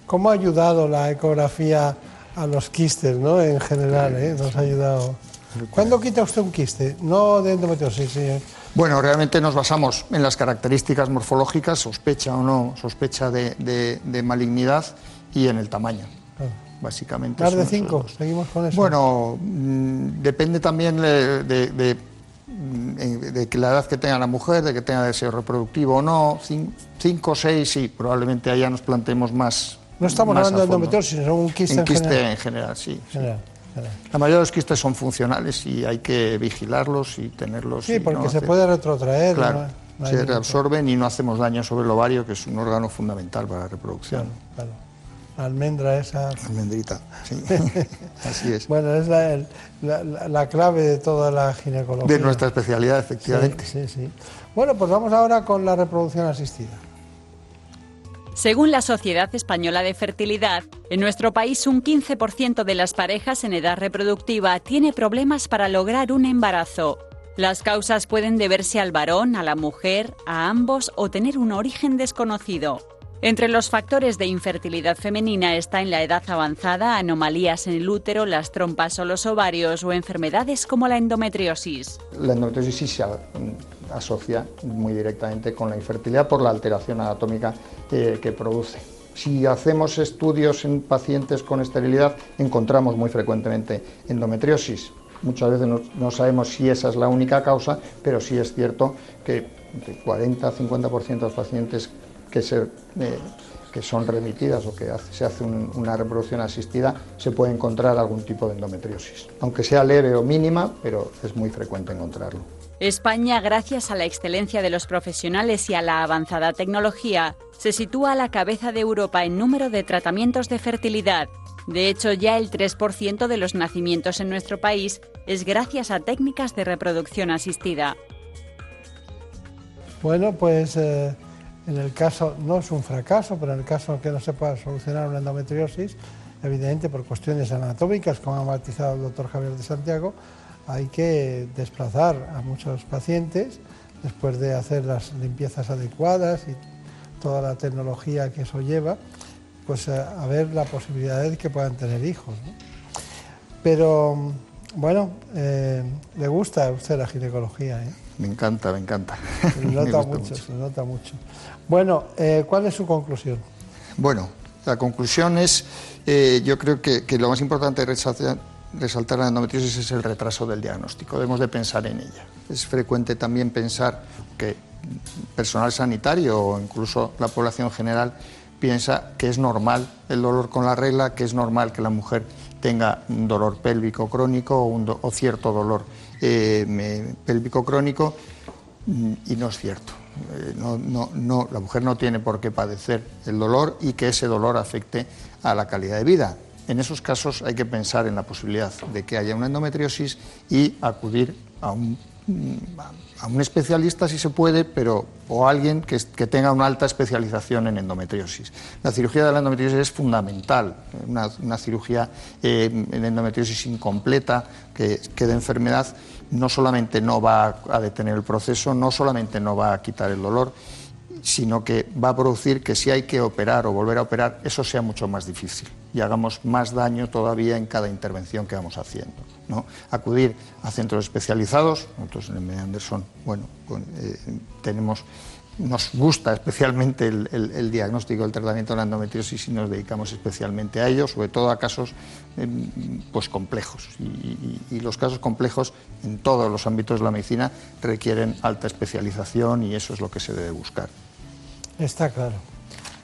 ¿Cómo ha ayudado la ecografía a los quistes, ¿no? En general, ¿eh? Nos ha ayudado. ¿Cuándo quita usted un quiste? No de endometriosis, sí. Bueno, realmente nos basamos en las características morfológicas, sospecha o no sospecha de, malignidad y en el tamaño. Básicamente. ¿Más de cinco? ¿Seguimos con eso? Bueno, mm, depende también de, que la edad que tenga la mujer, de que tenga deseo reproductivo o no. Cinco o seis, sí, probablemente allá nos planteemos más. No estamos hablando de endometriosis, sino un quiste en, en quiste en general, sí. La mayoría de los quistes son funcionales y hay que vigilarlos y tenerlos. Sí, porque se puede retrotraer. Claro, se reabsorben y no hacemos daño sobre el ovario, que es un órgano fundamental para la reproducción. Claro, La almendra esa. Almendrita, sí. Así es. Bueno, es la, clave de toda la ginecología. De nuestra especialidad, efectivamente. sí, sí. Bueno, pues vamos ahora con la reproducción asistida. Según la Sociedad Española de Fertilidad, en nuestro país un 15% de las parejas en edad reproductiva tiene problemas para lograr un embarazo. Las causas pueden deberse al varón, a la mujer, a ambos o tener un origen desconocido. Entre los factores de infertilidad femenina está en la edad avanzada anomalías en el útero, las trompas o los ovarios o enfermedades como la endometriosis. La endometriosis sí asocia muy directamente con la infertilidad por la alteración anatómica que produce. Si hacemos estudios en pacientes con esterilidad, encontramos muy frecuentemente endometriosis. Muchas veces no, sabemos si esa es la única causa, pero sí es cierto que de 40-50% de los pacientes eh, que son remitidas o que se hace una reproducción asistida, se puede encontrar algún tipo de endometriosis. Aunque sea leve o mínima, pero es muy frecuente encontrarlo. España, gracias a la excelencia de los profesionales y a la avanzada tecnología, se sitúa a la cabeza de Europa en número de tratamientos de fertilidad. De hecho, ya el 3% de los nacimientos en nuestro país es gracias a técnicas de reproducción asistida. Bueno, pues eh, en el caso, no es un fracaso, pero en el caso que no se pueda solucionar una endometriosis, evidentemente por cuestiones anatómicas, como ha matizado el doctor Javier de Santiago, hay que desplazar a muchos pacientes después de hacer las limpiezas adecuadas y toda la tecnología que eso lleva, pues eh, a, ver la posibilidad de que puedan tener hijos. Pero bueno, eh, le gusta a usted la ginecología. ¿eh? Me encanta, me encanta. Se nota mucho, se nota mucho. Bueno, eh, ¿cuál es su conclusión? Bueno, la conclusión es, yo creo que, lo más importante de resaltar, resaltar la endometriosis es el retraso del diagnóstico. Debemos de pensar en ella. Es frecuente también pensar que personal sanitario o incluso la población general piensa que es normal el dolor con la regla, que es normal que la mujer tenga un dolor pélvico crónico o, o cierto dolor eh, pélvico crónico mm, y no es cierto. Eh, no, no, la mujer no tiene por qué padecer el dolor y que ese dolor afecte a la calidad de vida. En esos casos hay que pensar en la posibilidad de que haya una endometriosis y acudir a un, a especialista si se puede, pero o alguien que, tenga una alta especialización en endometriosis. La cirugía de la endometriosis es fundamental, una, cirugía eh, en endometriosis incompleta que, que de enfermedad no solamente no va a detener el proceso, no solamente no va a quitar el dolor, sino que va a producir que si hay que operar o volver a operar, eso sea mucho más difícil y hagamos más daño todavía en cada intervención que vamos haciendo. ¿no? Acudir a centros especializados, nosotros en el Anderson, bueno, eh, tenemos nos gusta especialmente el, diagnóstico, el tratamiento de la endometriosis y nos dedicamos especialmente a ello, sobre todo a casos em, pues complejos. y, los casos complejos en todos los ámbitos de la medicina requieren alta especialización y eso es lo que se debe buscar. Está claro.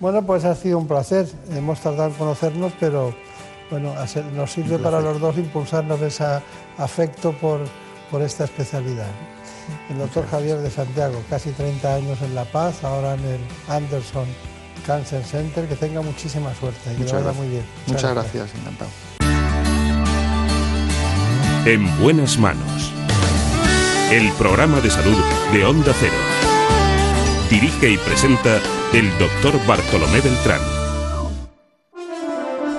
Bueno, pues ha sido un placer. Hemos tardado en conocernos, pero bueno, nos sirve para los dos impulsarnos ese afecto por, por esta especialidad. El doctor Javier de Santiago, casi 30 años en La Paz, ahora en el Anderson Cancer Center. Que tenga muchísima suerte y que vaya muy bien. Muchas, gracias, encantado. En buenas manos. El programa de salud de Onda Cero. Dirige y presenta el doctor Bartolomé Beltrán.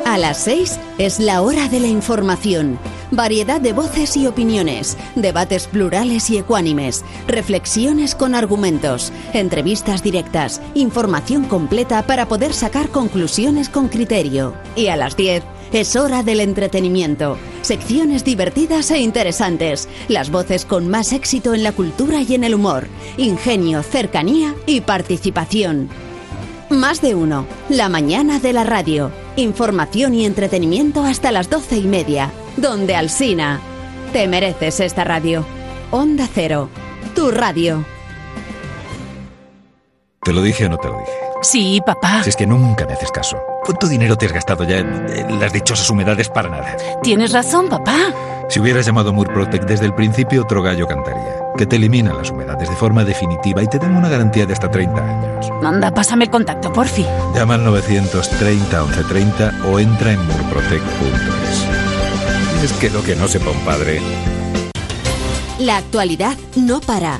A las 6 es la hora de la información. Variedad de voces y opiniones, debates plurales y ecuánimes, reflexiones con argumentos, entrevistas directas, información completa para poder sacar conclusiones con criterio. Y a las 10 es hora del entretenimiento. Secciones divertidas e interesantes. Las voces con más éxito en la cultura y en el humor. Ingenio, cercanía y participación. Más de uno. La mañana de la radio. Información y entretenimiento hasta las doce y media. Donde Alsina. Te mereces esta radio. Onda Cero. Tu radio. ¿Te lo dije o no te lo dije? Sí, papá. Si es que nunca me haces caso. ¿Cuánto dinero te has gastado ya en, las dichosas humedades para nada? Tienes razón, papá. Si hubieras llamado Murprotec desde el principio, otro gallo cantaría. Que te eliminan las humedades de forma definitiva y te dan una garantía de hasta 30 años. Anda, pásame el contacto, porfi. Llama al 930 1130 o entra en murprotec.es. Es que lo que no sepa un padre. La actualidad no para.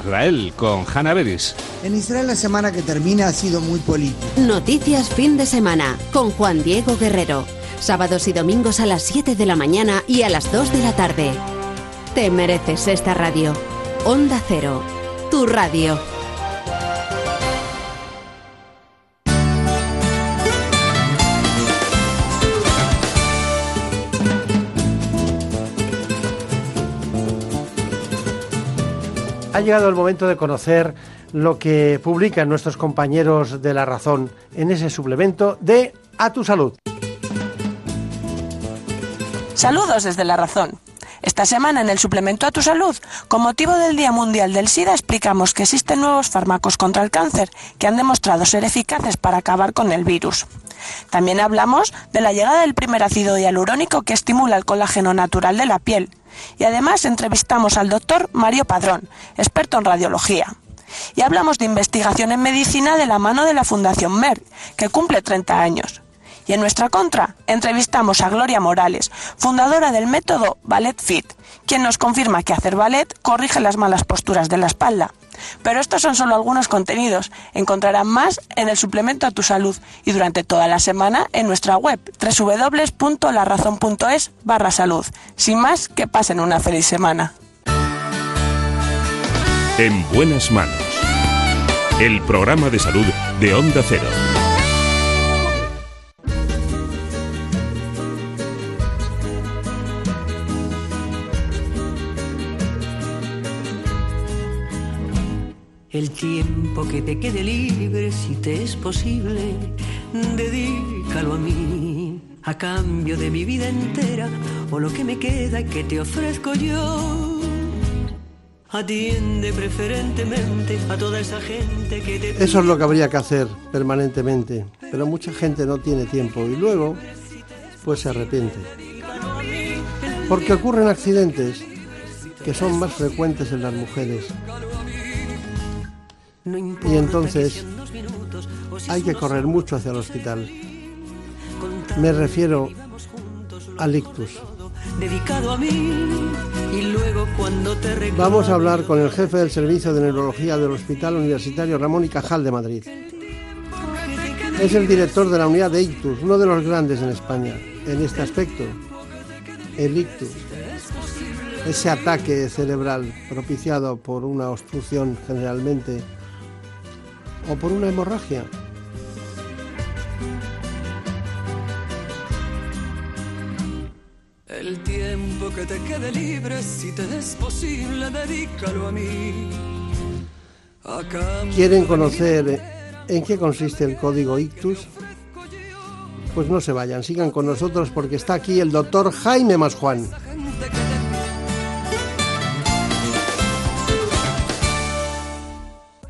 Israel con Hanna Beris. En Israel la semana que termina ha sido muy política. Noticias fin de semana con Juan Diego Guerrero. Sábados y domingos a las 7 de la mañana y a las 2 de la tarde. Te mereces esta radio. Onda Cero, tu radio. Ha llegado el momento de conocer lo que publican nuestros compañeros de La Razón en ese suplemento de A tu Salud. Saludos desde La Razón. Esta semana en el suplemento a tu salud, con motivo del Día Mundial del SIDA, explicamos que existen nuevos fármacos contra el cáncer que han demostrado ser eficaces para acabar con el virus. También hablamos de la llegada del primer ácido hialurónico que estimula el colágeno natural de la piel. Y además entrevistamos al doctor Mario Padrón, experto en radiología. Y hablamos de investigación en medicina de la mano de la Fundación Merck, que cumple 30 años. Y en nuestra contra, entrevistamos a Gloria Morales, fundadora del método Ballet Fit, quien nos confirma que hacer ballet corrige las malas posturas de la espalda. Pero estos son solo algunos contenidos. Encontrarán más en el suplemento a tu salud y durante toda la semana en nuestra web www.larazón.es barra salud. Sin más, que pasen una feliz semana. En buenas manos. El programa de salud de Onda Cero. El tiempo que te quede libre, si te es posible, dedícalo a mí, a cambio de mi vida entera, o lo que me queda que te ofrezco yo. Atiende preferentemente a toda esa gente que te... Eso es lo que habría que hacer permanentemente, pero mucha gente no tiene tiempo y luego pues se arrepiente. Porque ocurren accidentes que son más frecuentes en las mujeres. Y entonces hay que correr mucho hacia el hospital. Me refiero al ictus. Vamos a hablar con el jefe del Servicio de Neurología del Hospital Universitario Ramón y Cajal de Madrid. Es el director de la unidad de ictus, uno de los grandes en España en este aspecto. El ictus, ese ataque cerebral propiciado por una obstrucción generalmente o por una hemorragia. El tiempo que te quede libre, si te es posible, dedícalo a mí. A cambio ¿Quieren conocer en qué consiste el código ictus? Pues no se vayan, sigan con nosotros porque está aquí el doctor Jaime Masjuan.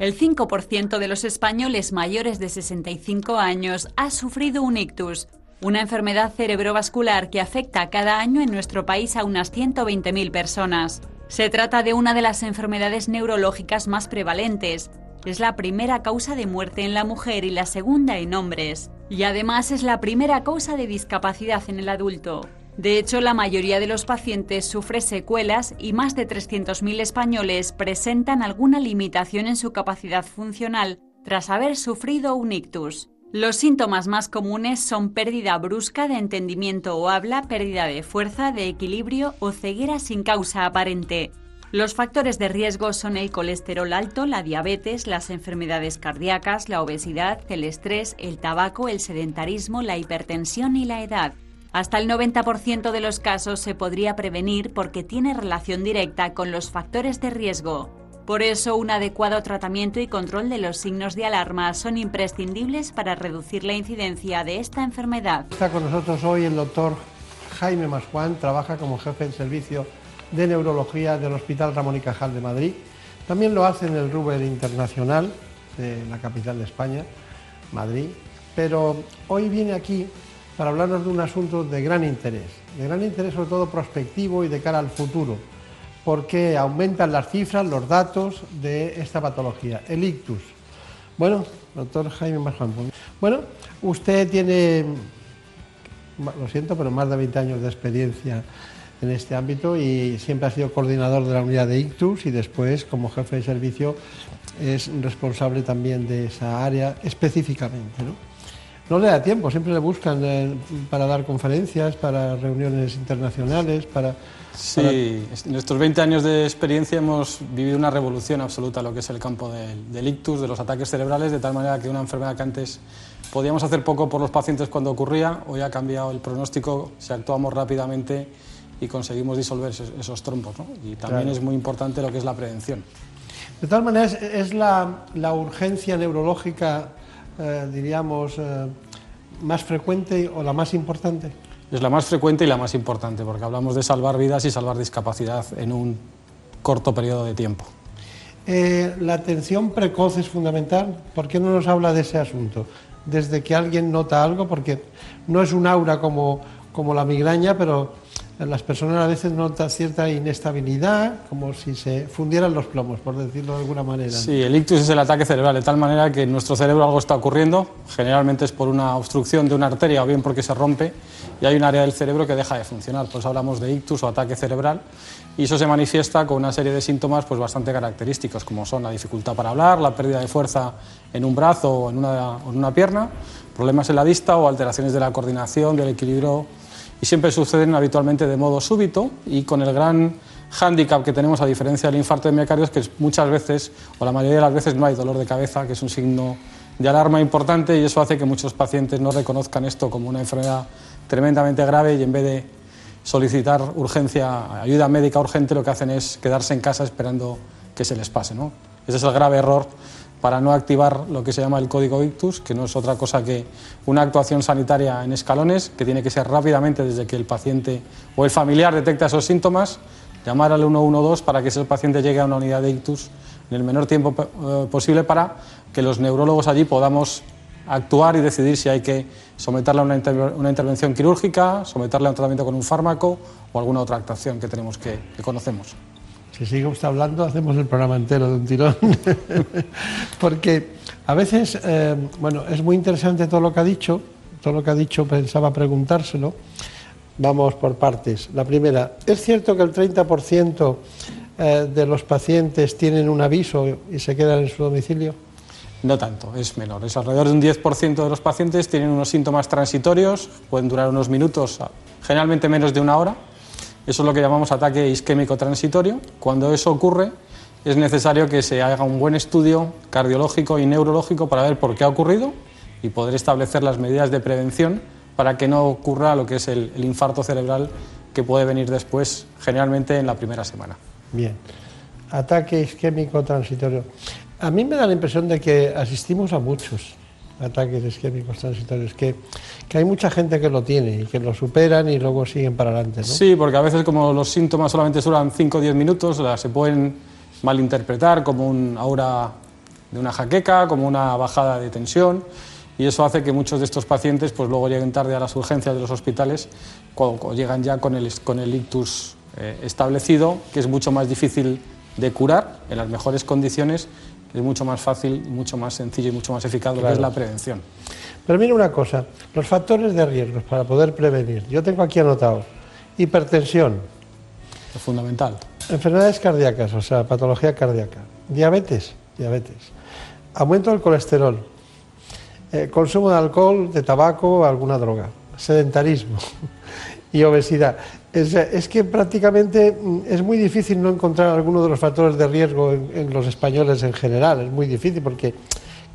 El 5% de los españoles mayores de 65 años ha sufrido un ictus, una enfermedad cerebrovascular que afecta cada año en nuestro país a unas 120.000 personas. Se trata de una de las enfermedades neurológicas más prevalentes. Es la primera causa de muerte en la mujer y la segunda en hombres. Y además es la primera causa de discapacidad en el adulto. De hecho, la mayoría de los pacientes sufre secuelas y más de 300.000 españoles presentan alguna limitación en su capacidad funcional tras haber sufrido un ictus. Los síntomas más comunes son pérdida brusca de entendimiento o habla, pérdida de fuerza, de equilibrio o ceguera sin causa aparente. Los factores de riesgo son el colesterol alto, la diabetes, las enfermedades cardíacas, la obesidad, el estrés, el tabaco, el sedentarismo, la hipertensión y la edad. Hasta el 90% de los casos se podría prevenir porque tiene relación directa con los factores de riesgo. Por eso, un adecuado tratamiento y control de los signos de alarma son imprescindibles para reducir la incidencia de esta enfermedad. Está con nosotros hoy el doctor Jaime Masjuan, trabaja como jefe del servicio de neurología del Hospital Ramón y Cajal de Madrid. También lo hace en el Ruber Internacional de la capital de España, Madrid. Pero hoy viene aquí para hablarnos de un asunto de gran interés, de gran interés sobre todo prospectivo y de cara al futuro, porque aumentan las cifras, los datos de esta patología, el ictus. Bueno, doctor Jaime Masjuan, bueno, usted tiene, lo siento, pero más de 20 años de experiencia en este ámbito y siempre ha sido coordinador de la unidad de ictus y después como jefe de servicio es responsable también de esa área específicamente. ¿no? No le da tiempo, siempre le buscan eh, para dar conferencias, para reuniones internacionales, para... Sí, en estos 20 años de experiencia hemos vivido una revolución absoluta en lo que es el campo del, del, ictus, de los ataques cerebrales, de tal manera que una enfermedad que antes podíamos hacer poco por los pacientes cuando ocurría, hoy ha cambiado el pronóstico, si actuamos rápidamente y conseguimos disolver esos, esos trombos. ¿no? Y también Claro. es muy importante lo que es la prevención. De todas maneras, es la, la urgencia neurológica, eh, diríamos, eh, más frecuente o la más importante. Es la más frecuente y la más importante, porque hablamos de salvar vidas y salvar discapacidad en un corto periodo de tiempo. Eh, la atención precoz es fundamental. ¿Por qué no nos habla de ese asunto? Desde que alguien nota algo, porque no es un aura como, como la migraña, pero las personas a veces notan cierta inestabilidad, como si se fundieran los plomos, por decirlo de alguna manera. Sí, el ictus es el ataque cerebral, de tal manera que en nuestro cerebro algo está ocurriendo, generalmente es por una obstrucción de una arteria o bien porque se rompe y hay un área del cerebro que deja de funcionar, por eso hablamos de ictus o ataque cerebral y eso se manifiesta con una serie de síntomas pues, bastante característicos, como son la dificultad para hablar, la pérdida de fuerza en un brazo o en una, en una pierna, problemas en la vista o alteraciones de la coordinación, del equilibrio y siempre suceden habitualmente de modo súbito y con el gran hándicap que tenemos a diferencia del infarto de miocardio es que muchas veces o la mayoría de las veces no hay dolor de cabeza, que es un signo de alarma importante y eso hace que muchos pacientes no reconozcan esto como una enfermedad tremendamente grave y en vez de solicitar urgencia, ayuda médica urgente, lo que hacen es quedarse en casa esperando que se les pase. ¿no? Ese es el grave error para no activar lo que se llama el código ictus, que no es otra cosa que una actuación sanitaria en escalones, que tiene que ser rápidamente desde que el paciente o el familiar detecta esos síntomas, llamar al 112 para que ese paciente llegue a una unidad de ictus en el menor tiempo eh, posible para que los neurólogos allí podamos actuar y decidir si hay que someterle a una, inter una intervención quirúrgica, someterle a un tratamiento con un fármaco o alguna otra actuación que tenemos que, que conocemos. Si sigue usted hablando, hacemos el programa entero de un tirón. Porque a veces, eh, bueno, es muy interesante todo lo que ha dicho, todo lo que ha dicho pensaba preguntárselo. Vamos por partes. La primera, ¿es cierto que el 30% eh, de los pacientes tienen un aviso y se quedan en su domicilio? No tanto, es menor. Es alrededor de un 10% de los pacientes tienen unos síntomas transitorios, pueden durar unos minutos, generalmente menos de una hora. Eso es lo que llamamos ataque isquémico transitorio. Cuando eso ocurre, es necesario que se haga un buen estudio cardiológico y neurológico para ver por qué ha ocurrido y poder establecer las medidas de prevención para que no ocurra lo que es el, el infarto cerebral que puede venir después, generalmente en la primera semana. Bien. Ataque isquémico transitorio. A mí me da la impresión de que asistimos a muchos ataques isquémicos transitorios, que, que hay mucha gente que lo tiene y que lo superan y luego siguen para adelante. Sí, porque a veces como los síntomas solamente duran 5 o 10 minutos, se pueden malinterpretar como un aura de una jaqueca, como una bajada de tensión, y eso hace que muchos de estos pacientes pues luego lleguen tarde a las urgencias de los hospitales cuando llegan ya con el, con el ictus eh, establecido, que es mucho más difícil de curar en las mejores condiciones, es mucho más fácil, mucho más sencillo y mucho más eficaz lo que es la prevención. Pero mira una cosa, los factores de riesgo para poder prevenir. Yo tengo aquí anotado hipertensión, Es fundamental. enfermedades cardíacas, o sea, patología cardíaca, diabetes, diabetes, aumento del colesterol, eh, consumo de alcohol, de tabaco, alguna droga, sedentarismo y obesidad. Es, es que prácticamente mm, es muy difícil no encontrar alguno de los factores de riesgo en, en los españoles en general. Es muy difícil porque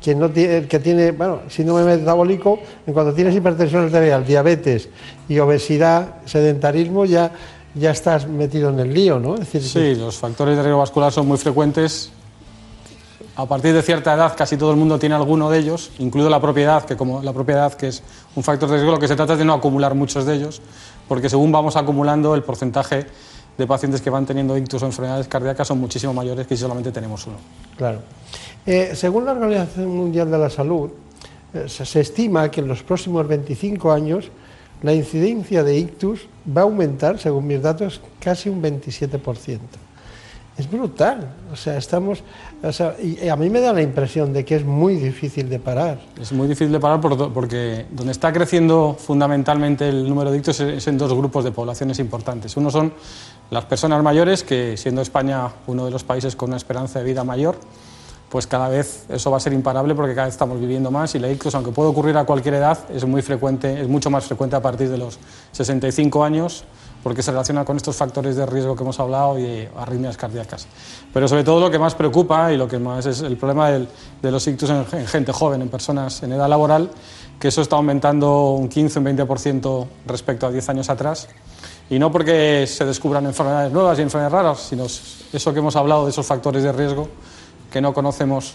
quien no tiene, el que tiene bueno, síndrome metabólico, en cuando tienes hipertensión arterial, diabetes y obesidad, sedentarismo, ya, ya estás metido en el lío, ¿no? Es decir, Sí, los factores de riesgo vascular son muy frecuentes. A partir de cierta edad casi todo el mundo tiene alguno de ellos, incluido la propiedad, que como la propiedad que es un factor de riesgo, lo que se trata es de no acumular muchos de ellos, porque según vamos acumulando el porcentaje de pacientes que van teniendo ictus o enfermedades cardíacas son muchísimo mayores que si solamente tenemos uno. Claro. Eh, según la Organización Mundial de la Salud, eh, se, se estima que en los próximos 25 años la incidencia de ictus va a aumentar, según mis datos, casi un 27%. Es brutal. O sea, estamos. O sea, y a mí me da la impresión de que es muy difícil de parar. Es muy difícil de parar porque donde está creciendo fundamentalmente el número de ictus es en dos grupos de poblaciones importantes. Uno son las personas mayores, que siendo España uno de los países con una esperanza de vida mayor, pues cada vez eso va a ser imparable porque cada vez estamos viviendo más y la ictus, aunque puede ocurrir a cualquier edad, es muy frecuente, es mucho más frecuente a partir de los 65 años porque se relaciona con estos factores de riesgo que hemos hablado y arritmias cardíacas. Pero sobre todo lo que más preocupa y lo que más es el problema de los ictus en, gente joven, en personas en edad laboral, que eso está aumentando un 15, un 20% respecto a 10 años atrás. Y no porque se descubran enfermedades nuevas y enfermedades raras, sino eso que hemos hablado de esos factores de riesgo que no conocemos,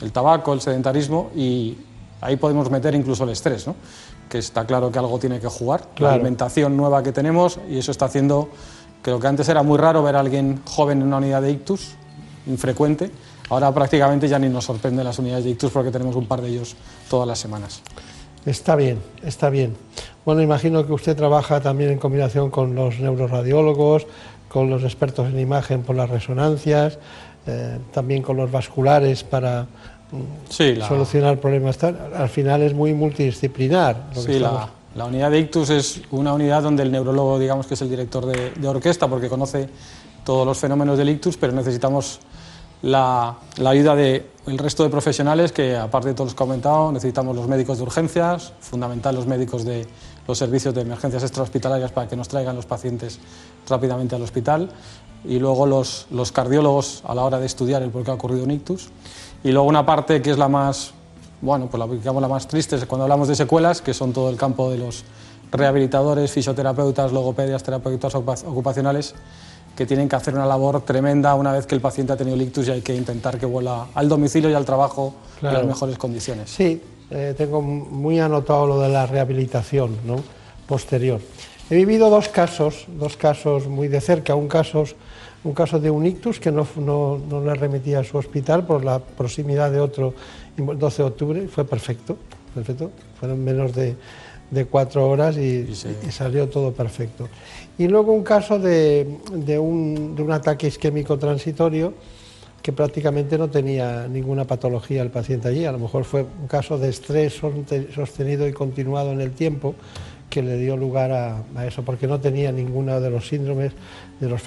el tabaco, el sedentarismo y ahí podemos meter incluso el estrés, ¿no? Que está claro que algo tiene que jugar, la alimentación nueva que tenemos y eso está haciendo que lo que antes era muy raro ver a alguien joven en una unidad de ictus, infrecuente, ahora prácticamente ya ni nos sorprende las unidades de ictus porque tenemos un par de ellos todas las semanas. Está bien, está bien. Bueno, imagino que usted trabaja también en combinación con los neuroradiólogos, con los expertos en imagen por las resonancias, eh, también con los vasculares para solucionar problemas. Al final es muy multidisciplinar. sí, la, unidad de ictus es una unidad donde el neurólogo, digamos que es el director de, orquesta porque conoce todos los fenómenos del ictus, pero necesitamos la, ayuda del resto de profesionales que, aparte de todos los que he comentado, necesitamos los médicos de urgencias, fundamental los médicos de los servicios de emergencias extrahospitalarias para que nos traigan los pacientes rápidamente al hospital, y luego los, los cardiólogos a la hora de estudiar el por qué ha ocurrido un ictus y luego una parte que es la más, bueno, pues la, digamos la más triste es cuando hablamos de secuelas, que son todo el campo de los rehabilitadores, fisioterapeutas, logopedias, terapeutas ocupacionales, que tienen que hacer una labor tremenda una vez que el paciente ha tenido ictus y hay que intentar que vuelva al domicilio y al trabajo en las mejores condiciones. Sí, eh, tengo muy anotado lo de la rehabilitación ¿no? posterior. He vivido dos casos, dos casos muy de cerca, un caso un caso de un ictus que no, no, no, le remitía a su hospital por la proximidad de otro 12 de octubre, fue perfecto, perfecto, fueron menos de, de cuatro horas y, salió todo perfecto. Y luego un caso de, de, un, de un ataque isquémico transitorio que prácticamente no tenía ninguna patología el paciente allí, a lo mejor fue un caso de estrés sostenido y continuado en el tiempo que le dio lugar a, a eso, porque no tenía ninguno de los síndromes de los